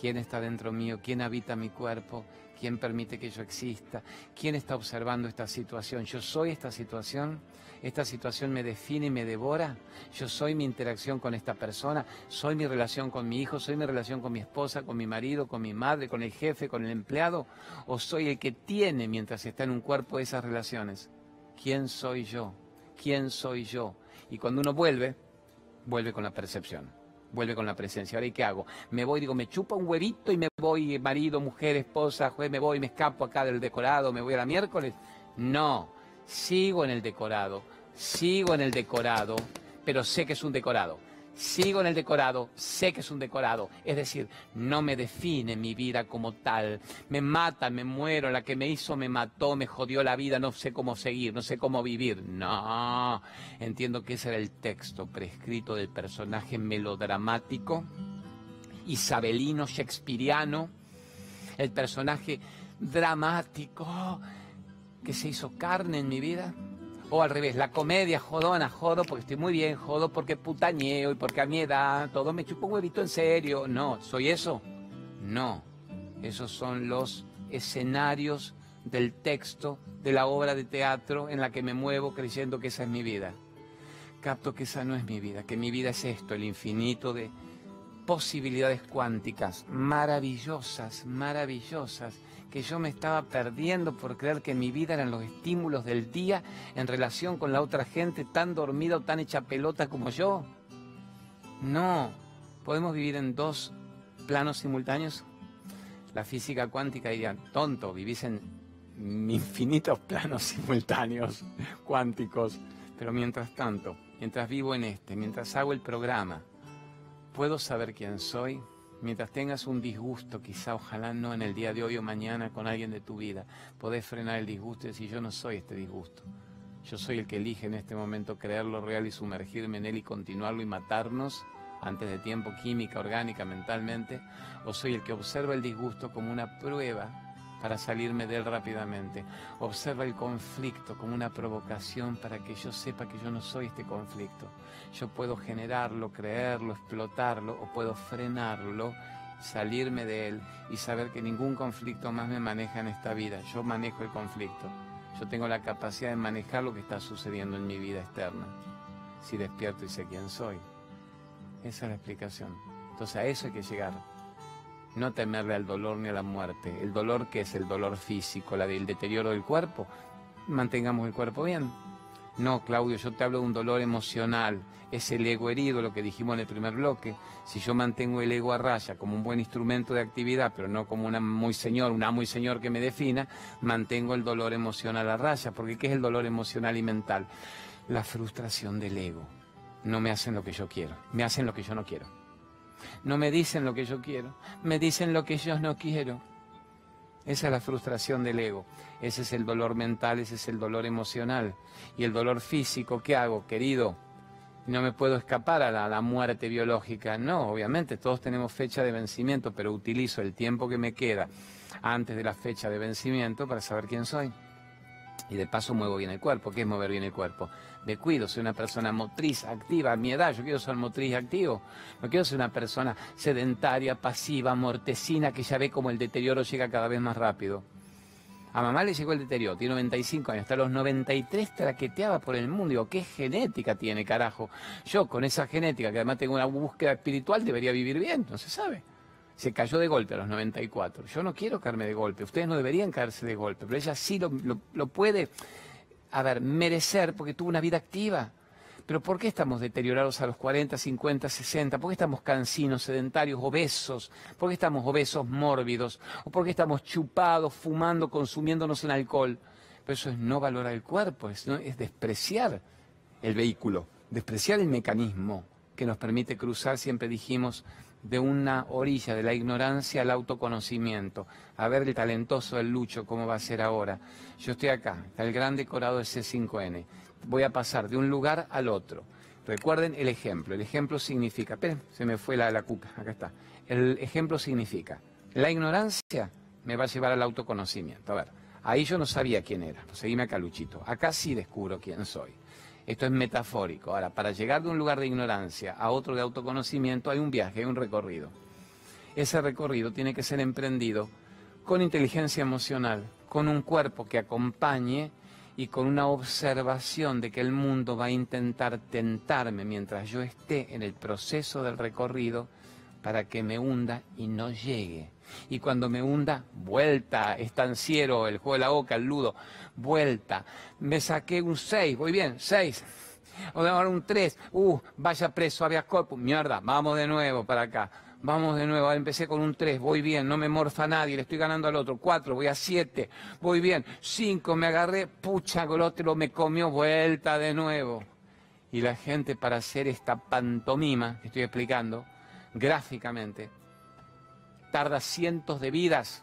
¿quién está dentro mío? ¿Quién habita mi cuerpo? ¿Quién permite que yo exista? ¿Quién está observando esta situación? ¿Yo soy esta situación? ¿Esta situación me define y me devora? ¿Yo soy mi interacción con esta persona? ¿Soy mi relación con mi hijo? ¿Soy mi relación con mi esposa, con mi marido, con mi madre, con el jefe, con el empleado? ¿O soy el que tiene mientras está en un cuerpo esas relaciones? ¿Quién soy yo? ¿Quién soy yo? Y cuando uno vuelve, vuelve con la percepción vuelve con la presencia. Ahora, ¿y qué hago? Me voy, digo, me chupa un huevito y me voy, marido, mujer, esposa, juez, me voy, me escapo acá del decorado, me voy a la miércoles. No, sigo en el decorado, sigo en el decorado, pero sé que es un decorado sigo en el decorado, sé que es un decorado, es decir, no me define mi vida como tal, me mata, me muero, la que me hizo me mató, me jodió la vida, no sé cómo seguir, no sé cómo vivir, no, entiendo que ese era el texto prescrito del personaje melodramático, isabelino, shakespeariano, el personaje dramático que se hizo carne en mi vida o al revés, la comedia jodona, jodo porque estoy muy bien, jodo porque putañeo y porque a mi edad todo me chupa un huevito en serio. No, ¿soy eso? No. Esos son los escenarios del texto de la obra de teatro en la que me muevo creyendo que esa es mi vida. Capto que esa no es mi vida, que mi vida es esto, el infinito de posibilidades cuánticas maravillosas, maravillosas que yo me estaba perdiendo por creer que mi vida eran los estímulos del día en relación con la otra gente tan dormida o tan hecha pelota como yo? No, podemos vivir en dos planos simultáneos. La física cuántica diría, tonto, vivís en infinitos planos simultáneos cuánticos. Pero mientras tanto, mientras vivo en este, mientras hago el programa, ¿puedo saber quién soy? Mientras tengas un disgusto, quizá ojalá no en el día de hoy o mañana con alguien de tu vida, podés frenar el disgusto y decir yo no soy este disgusto. Yo soy el que elige en este momento creerlo real y sumergirme en él y continuarlo y matarnos antes de tiempo, química, orgánica, mentalmente, o soy el que observa el disgusto como una prueba para salirme de él rápidamente. Observa el conflicto como una provocación para que yo sepa que yo no soy este conflicto. Yo puedo generarlo, creerlo, explotarlo o puedo frenarlo, salirme de él y saber que ningún conflicto más me maneja en esta vida. Yo manejo el conflicto. Yo tengo la capacidad de manejar lo que está sucediendo en mi vida externa. Si despierto y sé quién soy. Esa es la explicación. Entonces a eso hay que llegar no temerle al dolor ni a la muerte. El dolor que es el dolor físico, la del deterioro del cuerpo, mantengamos el cuerpo bien. No, Claudio, yo te hablo de un dolor emocional, es el ego herido, lo que dijimos en el primer bloque. Si yo mantengo el ego a raya como un buen instrumento de actividad, pero no como una muy señor, una muy señor que me defina, mantengo el dolor emocional a raya, porque ¿qué es el dolor emocional y mental? La frustración del ego. No me hacen lo que yo quiero, me hacen lo que yo no quiero. No me dicen lo que yo quiero, me dicen lo que yo no quiero. Esa es la frustración del ego, ese es el dolor mental, ese es el dolor emocional. Y el dolor físico, ¿qué hago, querido? No me puedo escapar a la, la, muerte biológica. No, obviamente, todos tenemos fecha de vencimiento, pero utilizo el tiempo que me queda antes de la fecha de vencimiento para saber quién soy. Y de paso muevo bien el cuerpo. ¿Qué es mover bien el cuerpo? me cuido, soy una persona motriz, activa, a mi edad yo quiero ser motriz activo, no quiero ser una persona sedentaria, pasiva, mortecina, que ya ve como el deterioro llega cada vez más rápido. A mamá le llegó el deterioro, tiene 95 años, hasta los 93 traqueteaba por el mundo. Digo, ¿qué genética tiene, carajo? Yo con esa genética, que además tengo una búsqueda espiritual, debería vivir bien, no se sabe. Se cayó de golpe a los 94. Yo no quiero caerme de golpe, ustedes no deberían caerse de golpe, pero ella sí lo, lo puede a ver, merecer porque tuvo una vida activa. Pero ¿por qué estamos deteriorados a los 40, 50, 60? ¿Por qué estamos cansinos, sedentarios, obesos? ¿Por qué estamos obesos, mórbidos? ¿O por qué estamos chupados, fumando, consumiéndonos en alcohol? Pero eso es no valorar el cuerpo, es, es despreciar el vehículo, despreciar el mecanismo que nos permite cruzar, siempre dijimos, de una orilla de la ignorancia al autoconocimiento. A ver el talentoso el Lucho, cómo va a ser ahora. Yo estoy acá, el gran decorado de C5N. Voy a pasar de un lugar al otro. Recuerden el ejemplo. El ejemplo significa, esperen, se me fue la, la cuca, acá está. El ejemplo significa, la ignorancia me va a llevar al autoconocimiento. A ver, ahí yo no sabía quién era, seguime acá Luchito. Acá sí descubro quién soy. Esto es metafórico. Ahora, para llegar de un lugar de ignorancia a otro de autoconocimiento hay un viaje, hay un recorrido. Ese recorrido tiene que ser emprendido con inteligencia emocional, con un cuerpo que acompañe y con una observación de que el mundo va a intentar tentarme mientras yo esté en el proceso del recorrido para que me hunda y no llegue. Y cuando me hunda, vuelta, estanciero, el juego de la boca, el ludo, vuelta. Me saqué un 6, voy bien, 6. O ahora un 3, uh, vaya preso, había corpus, mierda, vamos de nuevo para acá. Vamos de nuevo, empecé con un 3, voy bien, no me morfa nadie, le estoy ganando al otro. 4, voy a 7, voy bien. 5, me agarré, pucha, el otro me comió, vuelta de nuevo. Y la gente para hacer esta pantomima que estoy explicando, gráficamente, tarda cientos de vidas.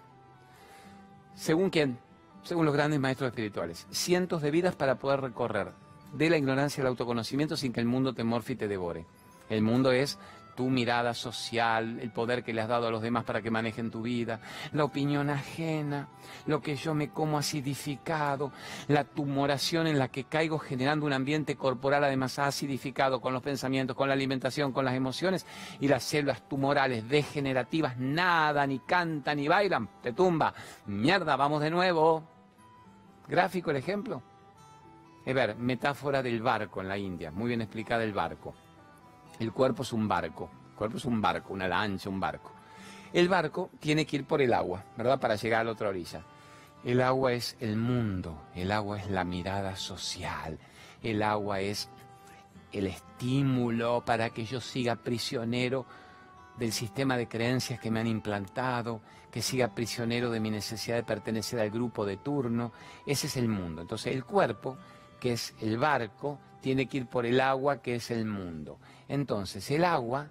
¿Según quién? Según los grandes maestros espirituales. Cientos de vidas para poder recorrer de la ignorancia al autoconocimiento sin que el mundo te morfe y te devore. El mundo es tu mirada social, el poder que le has dado a los demás para que manejen tu vida, la opinión ajena, lo que yo me como acidificado, la tumoración en la que caigo generando un ambiente corporal además acidificado con los pensamientos, con la alimentación, con las emociones y las células tumorales degenerativas nada, ni cantan, ni bailan, te tumba. Mierda, vamos de nuevo. Gráfico el ejemplo. Es ver, metáfora del barco en la India, muy bien explicada el barco. El cuerpo es un barco, el cuerpo es un barco, una lancha, un barco. El barco tiene que ir por el agua, ¿verdad? Para llegar a la otra orilla. El agua es el mundo, el agua es la mirada social, el agua es el estímulo para que yo siga prisionero del sistema de creencias que me han implantado, que siga prisionero de mi necesidad de pertenecer al grupo de turno. Ese es el mundo. Entonces el cuerpo, que es el barco, tiene que ir por el agua, que es el mundo. Entonces, el agua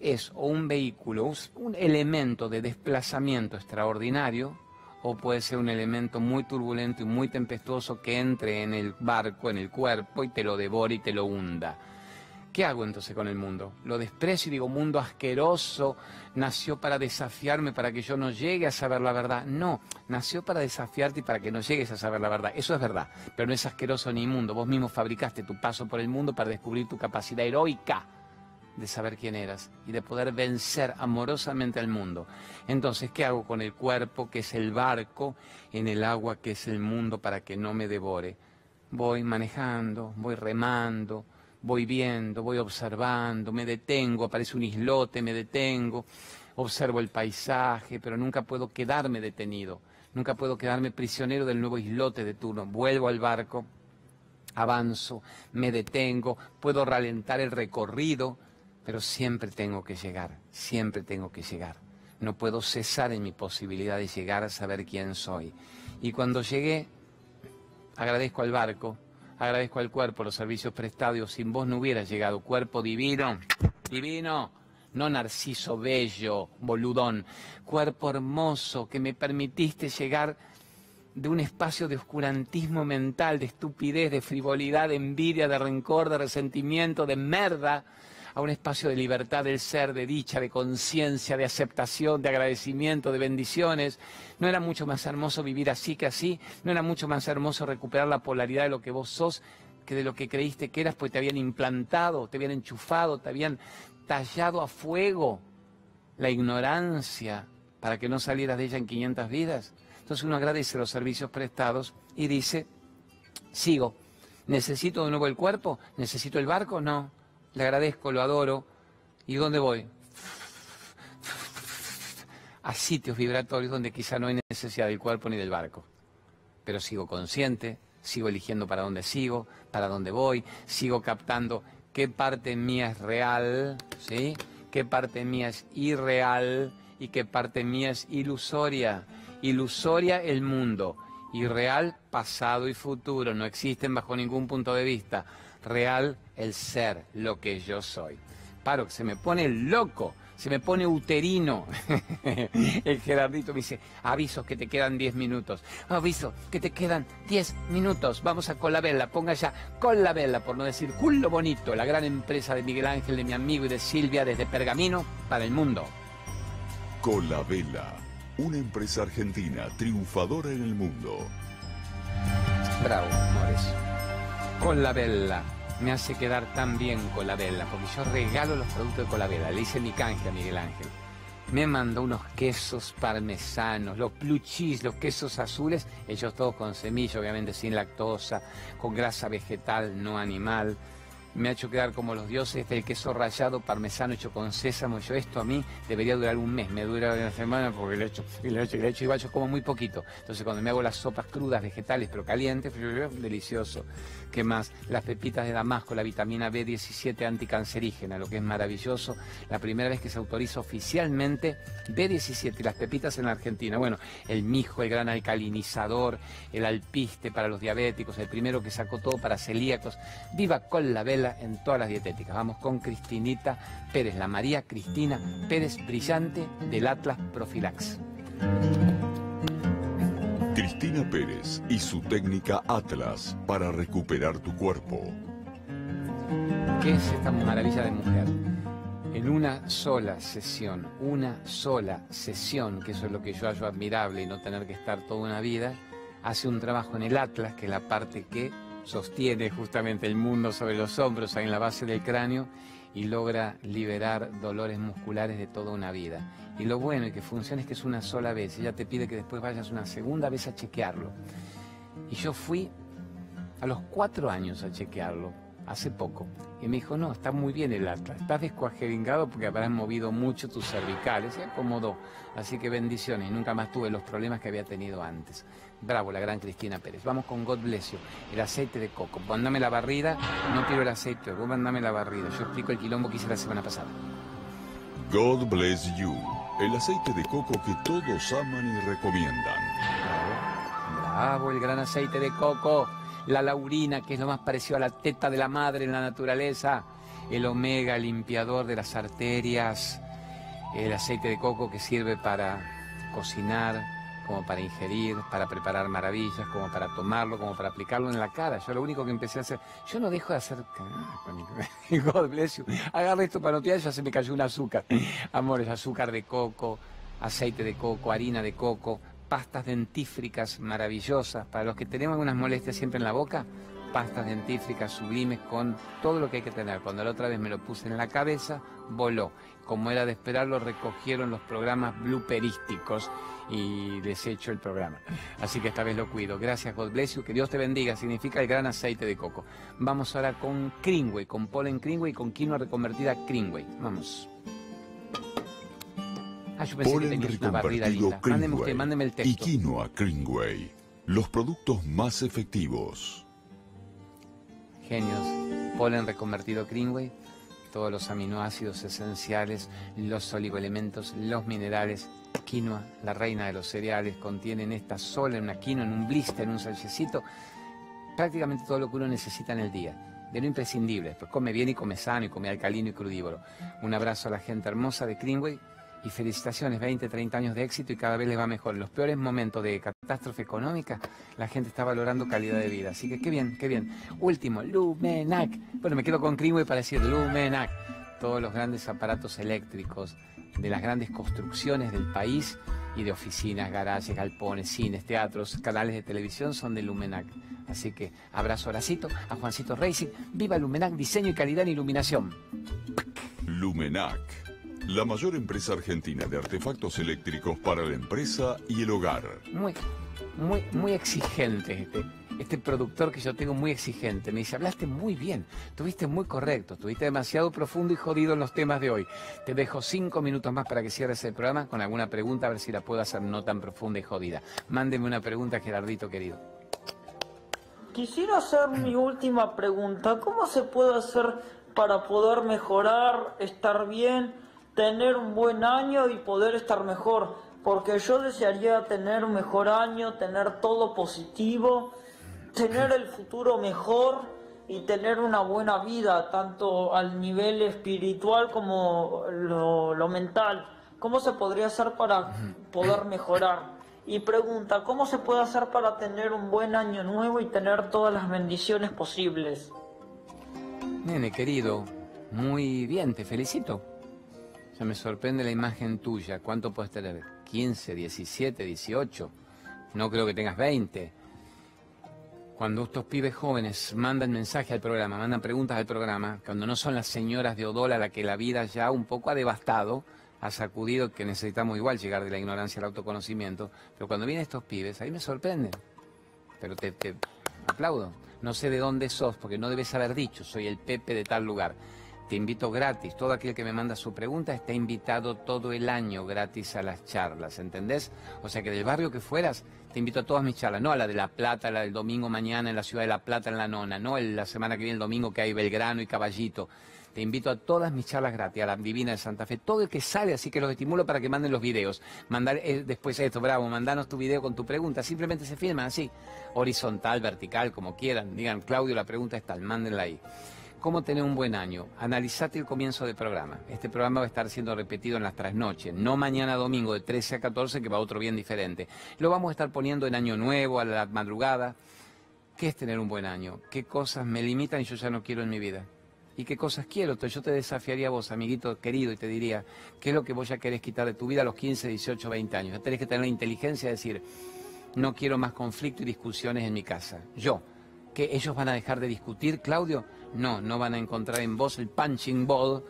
es o un vehículo, un elemento de desplazamiento extraordinario, o puede ser un elemento muy turbulento y muy tempestuoso que entre en el barco, en el cuerpo, y te lo devore y te lo hunda. ¿Qué hago entonces con el mundo? Lo desprecio y digo, mundo asqueroso, nació para desafiarme, para que yo no llegue a saber la verdad. No, nació para desafiarte y para que no llegues a saber la verdad. Eso es verdad, pero no es asqueroso ni inmundo. Vos mismo fabricaste tu paso por el mundo para descubrir tu capacidad heroica de saber quién eras y de poder vencer amorosamente al mundo. Entonces, ¿qué hago con el cuerpo, que es el barco, en el agua, que es el mundo, para que no me devore? Voy manejando, voy remando, voy viendo, voy observando, me detengo, aparece un islote, me detengo, observo el paisaje, pero nunca puedo quedarme detenido, nunca puedo quedarme prisionero del nuevo islote de turno. Vuelvo al barco, avanzo, me detengo, puedo ralentar el recorrido, pero siempre tengo que llegar, siempre tengo que llegar. No puedo cesar en mi posibilidad de llegar a saber quién soy. Y cuando llegué, agradezco al barco, Agradezco al cuerpo los servicios prestados. Sin vos no hubiera llegado. Cuerpo divino, divino, no narciso bello, boludón. Cuerpo hermoso que me permitiste llegar de un espacio de oscurantismo mental, de estupidez, de frivolidad, de envidia, de rencor, de resentimiento, de merda a un espacio de libertad del ser, de dicha, de conciencia, de aceptación, de agradecimiento, de bendiciones. ¿No era mucho más hermoso vivir así que así? ¿No era mucho más hermoso recuperar la polaridad de lo que vos sos que de lo que creíste que eras? Pues te habían implantado, te habían enchufado, te habían tallado a fuego la ignorancia para que no salieras de ella en 500 vidas. Entonces uno agradece los servicios prestados y dice, sigo, ¿necesito de nuevo el cuerpo? ¿Necesito el barco? No le agradezco, lo adoro. ¿Y dónde voy? A sitios vibratorios donde quizá no hay necesidad del cuerpo ni del barco. Pero sigo consciente, sigo eligiendo para dónde sigo, para dónde voy, sigo captando qué parte mía es real, ¿sí? qué parte mía es irreal y qué parte mía es ilusoria. Ilusoria el mundo, irreal pasado y futuro, no existen bajo ningún punto de vista real el ser, lo que yo soy. Paro, que se me pone loco, se me pone uterino. *laughs* el Gerardito me dice, aviso que te quedan 10 minutos. Aviso que te quedan 10 minutos. Vamos a Colabella, ponga ya Colabella, por no decir culo bonito, la gran empresa de Miguel Ángel, de mi amigo y de Silvia desde Pergamino para el mundo. Colabella, una empresa argentina triunfadora en el mundo. Bravo, amores. Colabella me hace quedar tan bien Colabella, porque yo regalo los productos de Colabella. Le hice mi canje a Miguel Ángel. Me mandó unos quesos parmesanos, los blue cheese, los quesos azules, ellos todos con semilla, obviamente sin lactosa, con grasa vegetal, no animal me ha hecho quedar como los dioses del queso rallado parmesano hecho con sésamo. Yo esto a mí debería durar un mes, me dura una semana porque le hecho, *laughs* le hecho, le hecho igual yo como muy poquito. Entonces cuando me hago las sopas crudas, vegetales, pero calientes, delicioso. ¿Qué más? Las pepitas de Damasco, la vitamina B17 anticancerígena, lo que es maravilloso. La primera vez que se autoriza oficialmente B17 y las pepitas en la Argentina. Bueno, el mijo, el gran alcalinizador, el alpiste para los diabéticos, el primero que sacó todo para celíacos. Viva con la vela en todas las dietéticas. Vamos con Cristinita Pérez, la María Cristina Pérez Brillante del Atlas Profilax. Cristina Pérez y su técnica Atlas para recuperar tu cuerpo. ¿Qué es esta maravilla de mujer? En una sola sesión, una sola sesión, que eso es lo que yo hallo admirable y no tener que estar toda una vida, hace un trabajo en el Atlas, que es la parte que sostiene justamente el mundo sobre los hombros, en la base del cráneo, y logra liberar dolores musculares de toda una vida. Y lo bueno y que funciona es que es una sola vez. Ella te pide que después vayas una segunda vez a chequearlo. Y yo fui a los cuatro años a chequearlo, hace poco. Y me dijo, no, está muy bien el atlas, estás descuajeringado porque habrás movido mucho tus cervicales, se acomodó. Así que bendiciones, nunca más tuve los problemas que había tenido antes. Bravo, la gran Cristina Pérez. Vamos con God Bless You, el aceite de coco. Mándame la barrida, no quiero el aceite, vos mandame la barrida. Yo explico el quilombo que hice la semana pasada. God Bless You, el aceite de coco que todos aman y recomiendan. Bravo, bravo, el gran aceite de coco. La laurina, que es lo más parecido a la teta de la madre en la naturaleza. El omega, limpiador de las arterias. El aceite de coco que sirve para cocinar, como para ingerir, para preparar maravillas, como para tomarlo, como para aplicarlo en la cara. Yo lo único que empecé a hacer, yo no dejo de hacer... *laughs* God bless you. Agarra esto para no ya se me cayó un azúcar. Amores, azúcar de coco, aceite de coco, harina de coco, pastas dentífricas maravillosas. Para los que tenemos algunas molestias siempre en la boca, pastas dentífricas sublimes con todo lo que hay que tener. Cuando la otra vez me lo puse en la cabeza, voló. Como era de esperar, lo recogieron los programas blooperísticos y desecho el programa. Así que esta vez lo cuido. Gracias, God bless you. Que Dios te bendiga. Significa el gran aceite de coco. Vamos ahora con Kringway, con polen Kringway, con quinoa reconvertida Kringway. Vamos. Ah, yo pensé polen que una barrida linda. Mándeme usted, mándeme el texto. Y quinoa Kringway. Los productos más efectivos. Genios. Polen reconvertido Kringway todos los aminoácidos esenciales, los oligoelementos, los minerales. Quinoa, la reina de los cereales, contienen esta sola en una quinoa, en un blister, en un salchecito, prácticamente todo lo que uno necesita en el día. De lo imprescindible, pues come bien y come sano y come alcalino y crudívoro. Un abrazo a la gente hermosa de Greenway y felicitaciones, 20, 30 años de éxito y cada vez les va mejor. En los peores momentos de catástrofe económica, la gente está valorando calidad de vida. Así que qué bien, qué bien. Último, Lumenac. Bueno, me quedo con Greenway para decir Lumenac. Todos los grandes aparatos eléctricos de las grandes construcciones del país y de oficinas, garajes, galpones, cines, teatros, canales de televisión son de Lumenac. Así que abrazo a Horacito, a Juancito Racing. Viva Lumenac, diseño y calidad en iluminación. Lumenac la mayor empresa argentina de artefactos eléctricos para la empresa y el hogar. Muy, muy, muy exigente este, este productor que yo tengo muy exigente. Me dice, hablaste muy bien, tuviste muy correcto, estuviste demasiado profundo y jodido en los temas de hoy. Te dejo cinco minutos más para que cierres el programa con alguna pregunta, a ver si la puedo hacer no tan profunda y jodida. Mándeme una pregunta, Gerardito querido. Quisiera hacer mi última pregunta. ¿Cómo se puede hacer para poder mejorar, estar bien? tener un buen año y poder estar mejor, porque yo desearía tener un mejor año, tener todo positivo, tener el futuro mejor y tener una buena vida, tanto al nivel espiritual como lo, mental. ¿Cómo se podría hacer para poder mejorar? Y pregunta, ¿cómo se puede hacer para tener un buen año nuevo y tener todas las bendiciones posibles? Nene querido, muy bien, te felicito. Ya me sorprende la imagen tuya. ¿Cuánto puedes tener? ¿15, 17, 18? No creo que tengas 20. Cuando estos pibes jóvenes mandan mensaje al programa, mandan preguntas al programa, cuando no son las señoras de Odola a la que la vida ya un poco ha devastado, ha sacudido, que necesitamos igual llegar de la ignorancia al autoconocimiento, pero cuando vienen estos pibes, ahí me sorprenden. Pero te, te aplaudo. No sé de dónde sos, porque no debes haber dicho, soy el Pepe de tal lugar. Te invito gratis. Todo aquel que me manda su pregunta está invitado todo el año gratis a las charlas, ¿entendés? O sea que del barrio que fueras, te invito a todas mis charlas, no a la de La Plata, la del domingo mañana en la ciudad de La Plata en la nona, no la semana que viene el domingo que hay Belgrano y Caballito. Te invito a todas mis charlas gratis, a la Divina de Santa Fe, todo el que sale, así que los estimulo para que manden los videos. Mandar eh, después esto, bravo, mandanos tu video con tu pregunta, simplemente se filman así, horizontal, vertical, como quieran. Digan, Claudio, la pregunta es tal, mándenla ahí. ¿Cómo tener un buen año? Analizate el comienzo del programa. Este programa va a estar siendo repetido en las trasnoches, no mañana domingo de 13 a 14, que va otro bien diferente. Lo vamos a estar poniendo en año nuevo, a la madrugada. ¿Qué es tener un buen año? ¿Qué cosas me limitan y yo ya no quiero en mi vida? ¿Y qué cosas quiero? Entonces yo te desafiaría a vos, amiguito querido, y te diría, ¿qué es lo que vos ya querés quitar de tu vida a los 15, 18, 20 años? Ya tenés que tener la inteligencia de decir, no quiero más conflicto y discusiones en mi casa. Yo, que ellos van a dejar de discutir, Claudio, no, no van a encontrar en vos el punching ball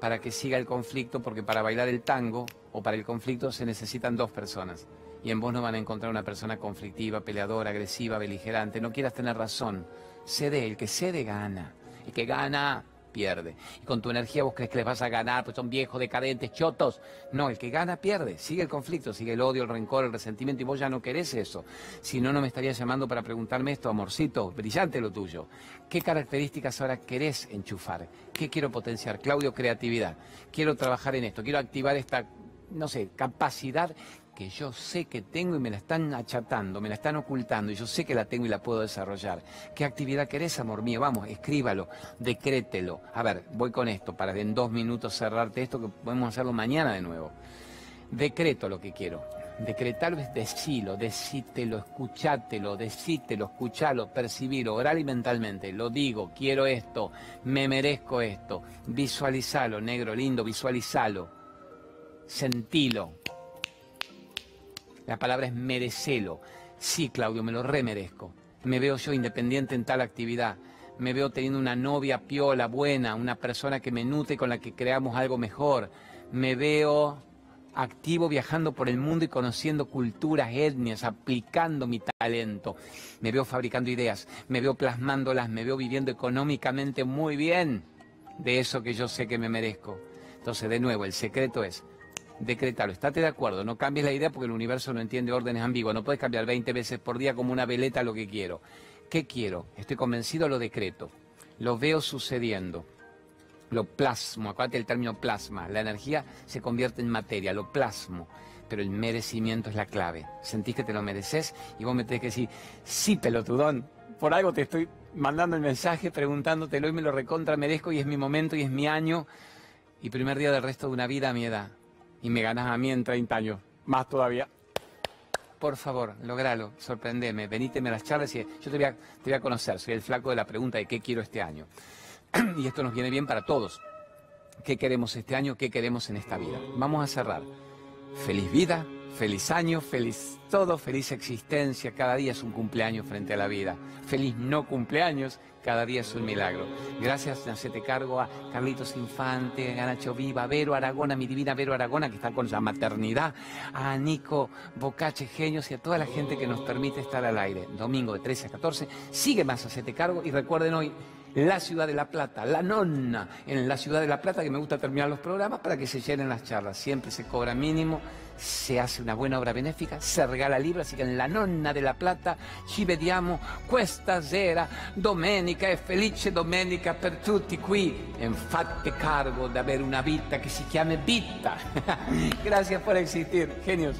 para que siga el conflicto, porque para bailar el tango o para el conflicto se necesitan dos personas. Y en vos no van a encontrar una persona conflictiva, peleadora, agresiva, beligerante. No quieras tener razón. Cede, el que cede gana. El que gana pierde. Y con tu energía vos crees que les vas a ganar, pues son viejos, decadentes, chotos. No, el que gana pierde. Sigue el conflicto, sigue el odio, el rencor, el resentimiento y vos ya no querés eso. Si no, no me estarías llamando para preguntarme esto, amorcito, brillante lo tuyo. ¿Qué características ahora querés enchufar? ¿Qué quiero potenciar? Claudio, creatividad. Quiero trabajar en esto, quiero activar esta no sé, capacidad que yo sé que tengo y me la están achatando, me la están ocultando y yo sé que la tengo y la puedo desarrollar. ¿Qué actividad querés, amor mío? Vamos, escríbalo, decrételo. A ver, voy con esto para en dos minutos cerrarte esto que podemos hacerlo mañana de nuevo. Decreto lo que quiero. Decretarlo es decilo, decítelo, escuchátelo, decítelo, escuchalo, percibilo, oral y mentalmente. Lo digo, quiero esto, me merezco esto. Visualizalo, negro lindo, visualizalo. Sentilo, la palabra es merecelo. Sí, Claudio, me lo remerezco. Me veo yo independiente en tal actividad. Me veo teniendo una novia piola, buena, una persona que me nutre con la que creamos algo mejor. Me veo activo viajando por el mundo y conociendo culturas, etnias, aplicando mi talento. Me veo fabricando ideas, me veo plasmándolas, me veo viviendo económicamente muy bien de eso que yo sé que me merezco. Entonces, de nuevo, el secreto es decretarlo. Estate de acuerdo, no cambies la idea porque el universo no entiende órdenes ambiguas. No puedes cambiar 20 veces por día como una veleta lo que quiero. ¿Qué quiero? Estoy convencido, lo decreto. Lo veo sucediendo. Lo plasmo, acuérdate el término plasma. La energía se convierte en materia, lo plasmo. Pero el merecimiento es la clave. Sentís que te lo mereces y vos me tenés que decir, sí, pelotudón, por algo te estoy mandando el mensaje preguntándotelo y me lo recontra merezco y es mi momento y es mi año y primer día del resto de una vida a mi edad y me ganas a mí en 30 años, más todavía. Por favor, logralo, sorprendeme, veníteme a las charlas y yo te voy, a, te voy a conocer, soy el flaco de la pregunta de qué quiero este año. *clears throat* y esto nos viene bien para todos. ¿Qué queremos este año? ¿Qué queremos en esta vida? Vamos a cerrar. Feliz vida, feliz año, feliz todo, feliz existencia. Cada día es un cumpleaños frente a la vida. Feliz no cumpleaños cada día es un milagro. Gracias, Nacete Cargo, a Carlitos Infante, a Nacho Viva, a Vero Aragona, mi divina Vero Aragona, que está con la maternidad, a Nico Bocache Genios y a toda la gente que nos permite estar al aire. Domingo de 13 a 14, sigue más Hacete Cargo y recuerden hoy, la ciudad de La Plata, la nonna en la ciudad de La Plata, que me gusta terminar los programas para que se llenen las charlas. Siempre se cobra mínimo, se hace una buena obra benéfica, se regala libros, así que en la nonna de La Plata ci vediamo questa sera, domenica e felice domenica per tutti qui. E fate cargo di avere una vita che si chiama vita. *laughs* Gracias por existir, genios.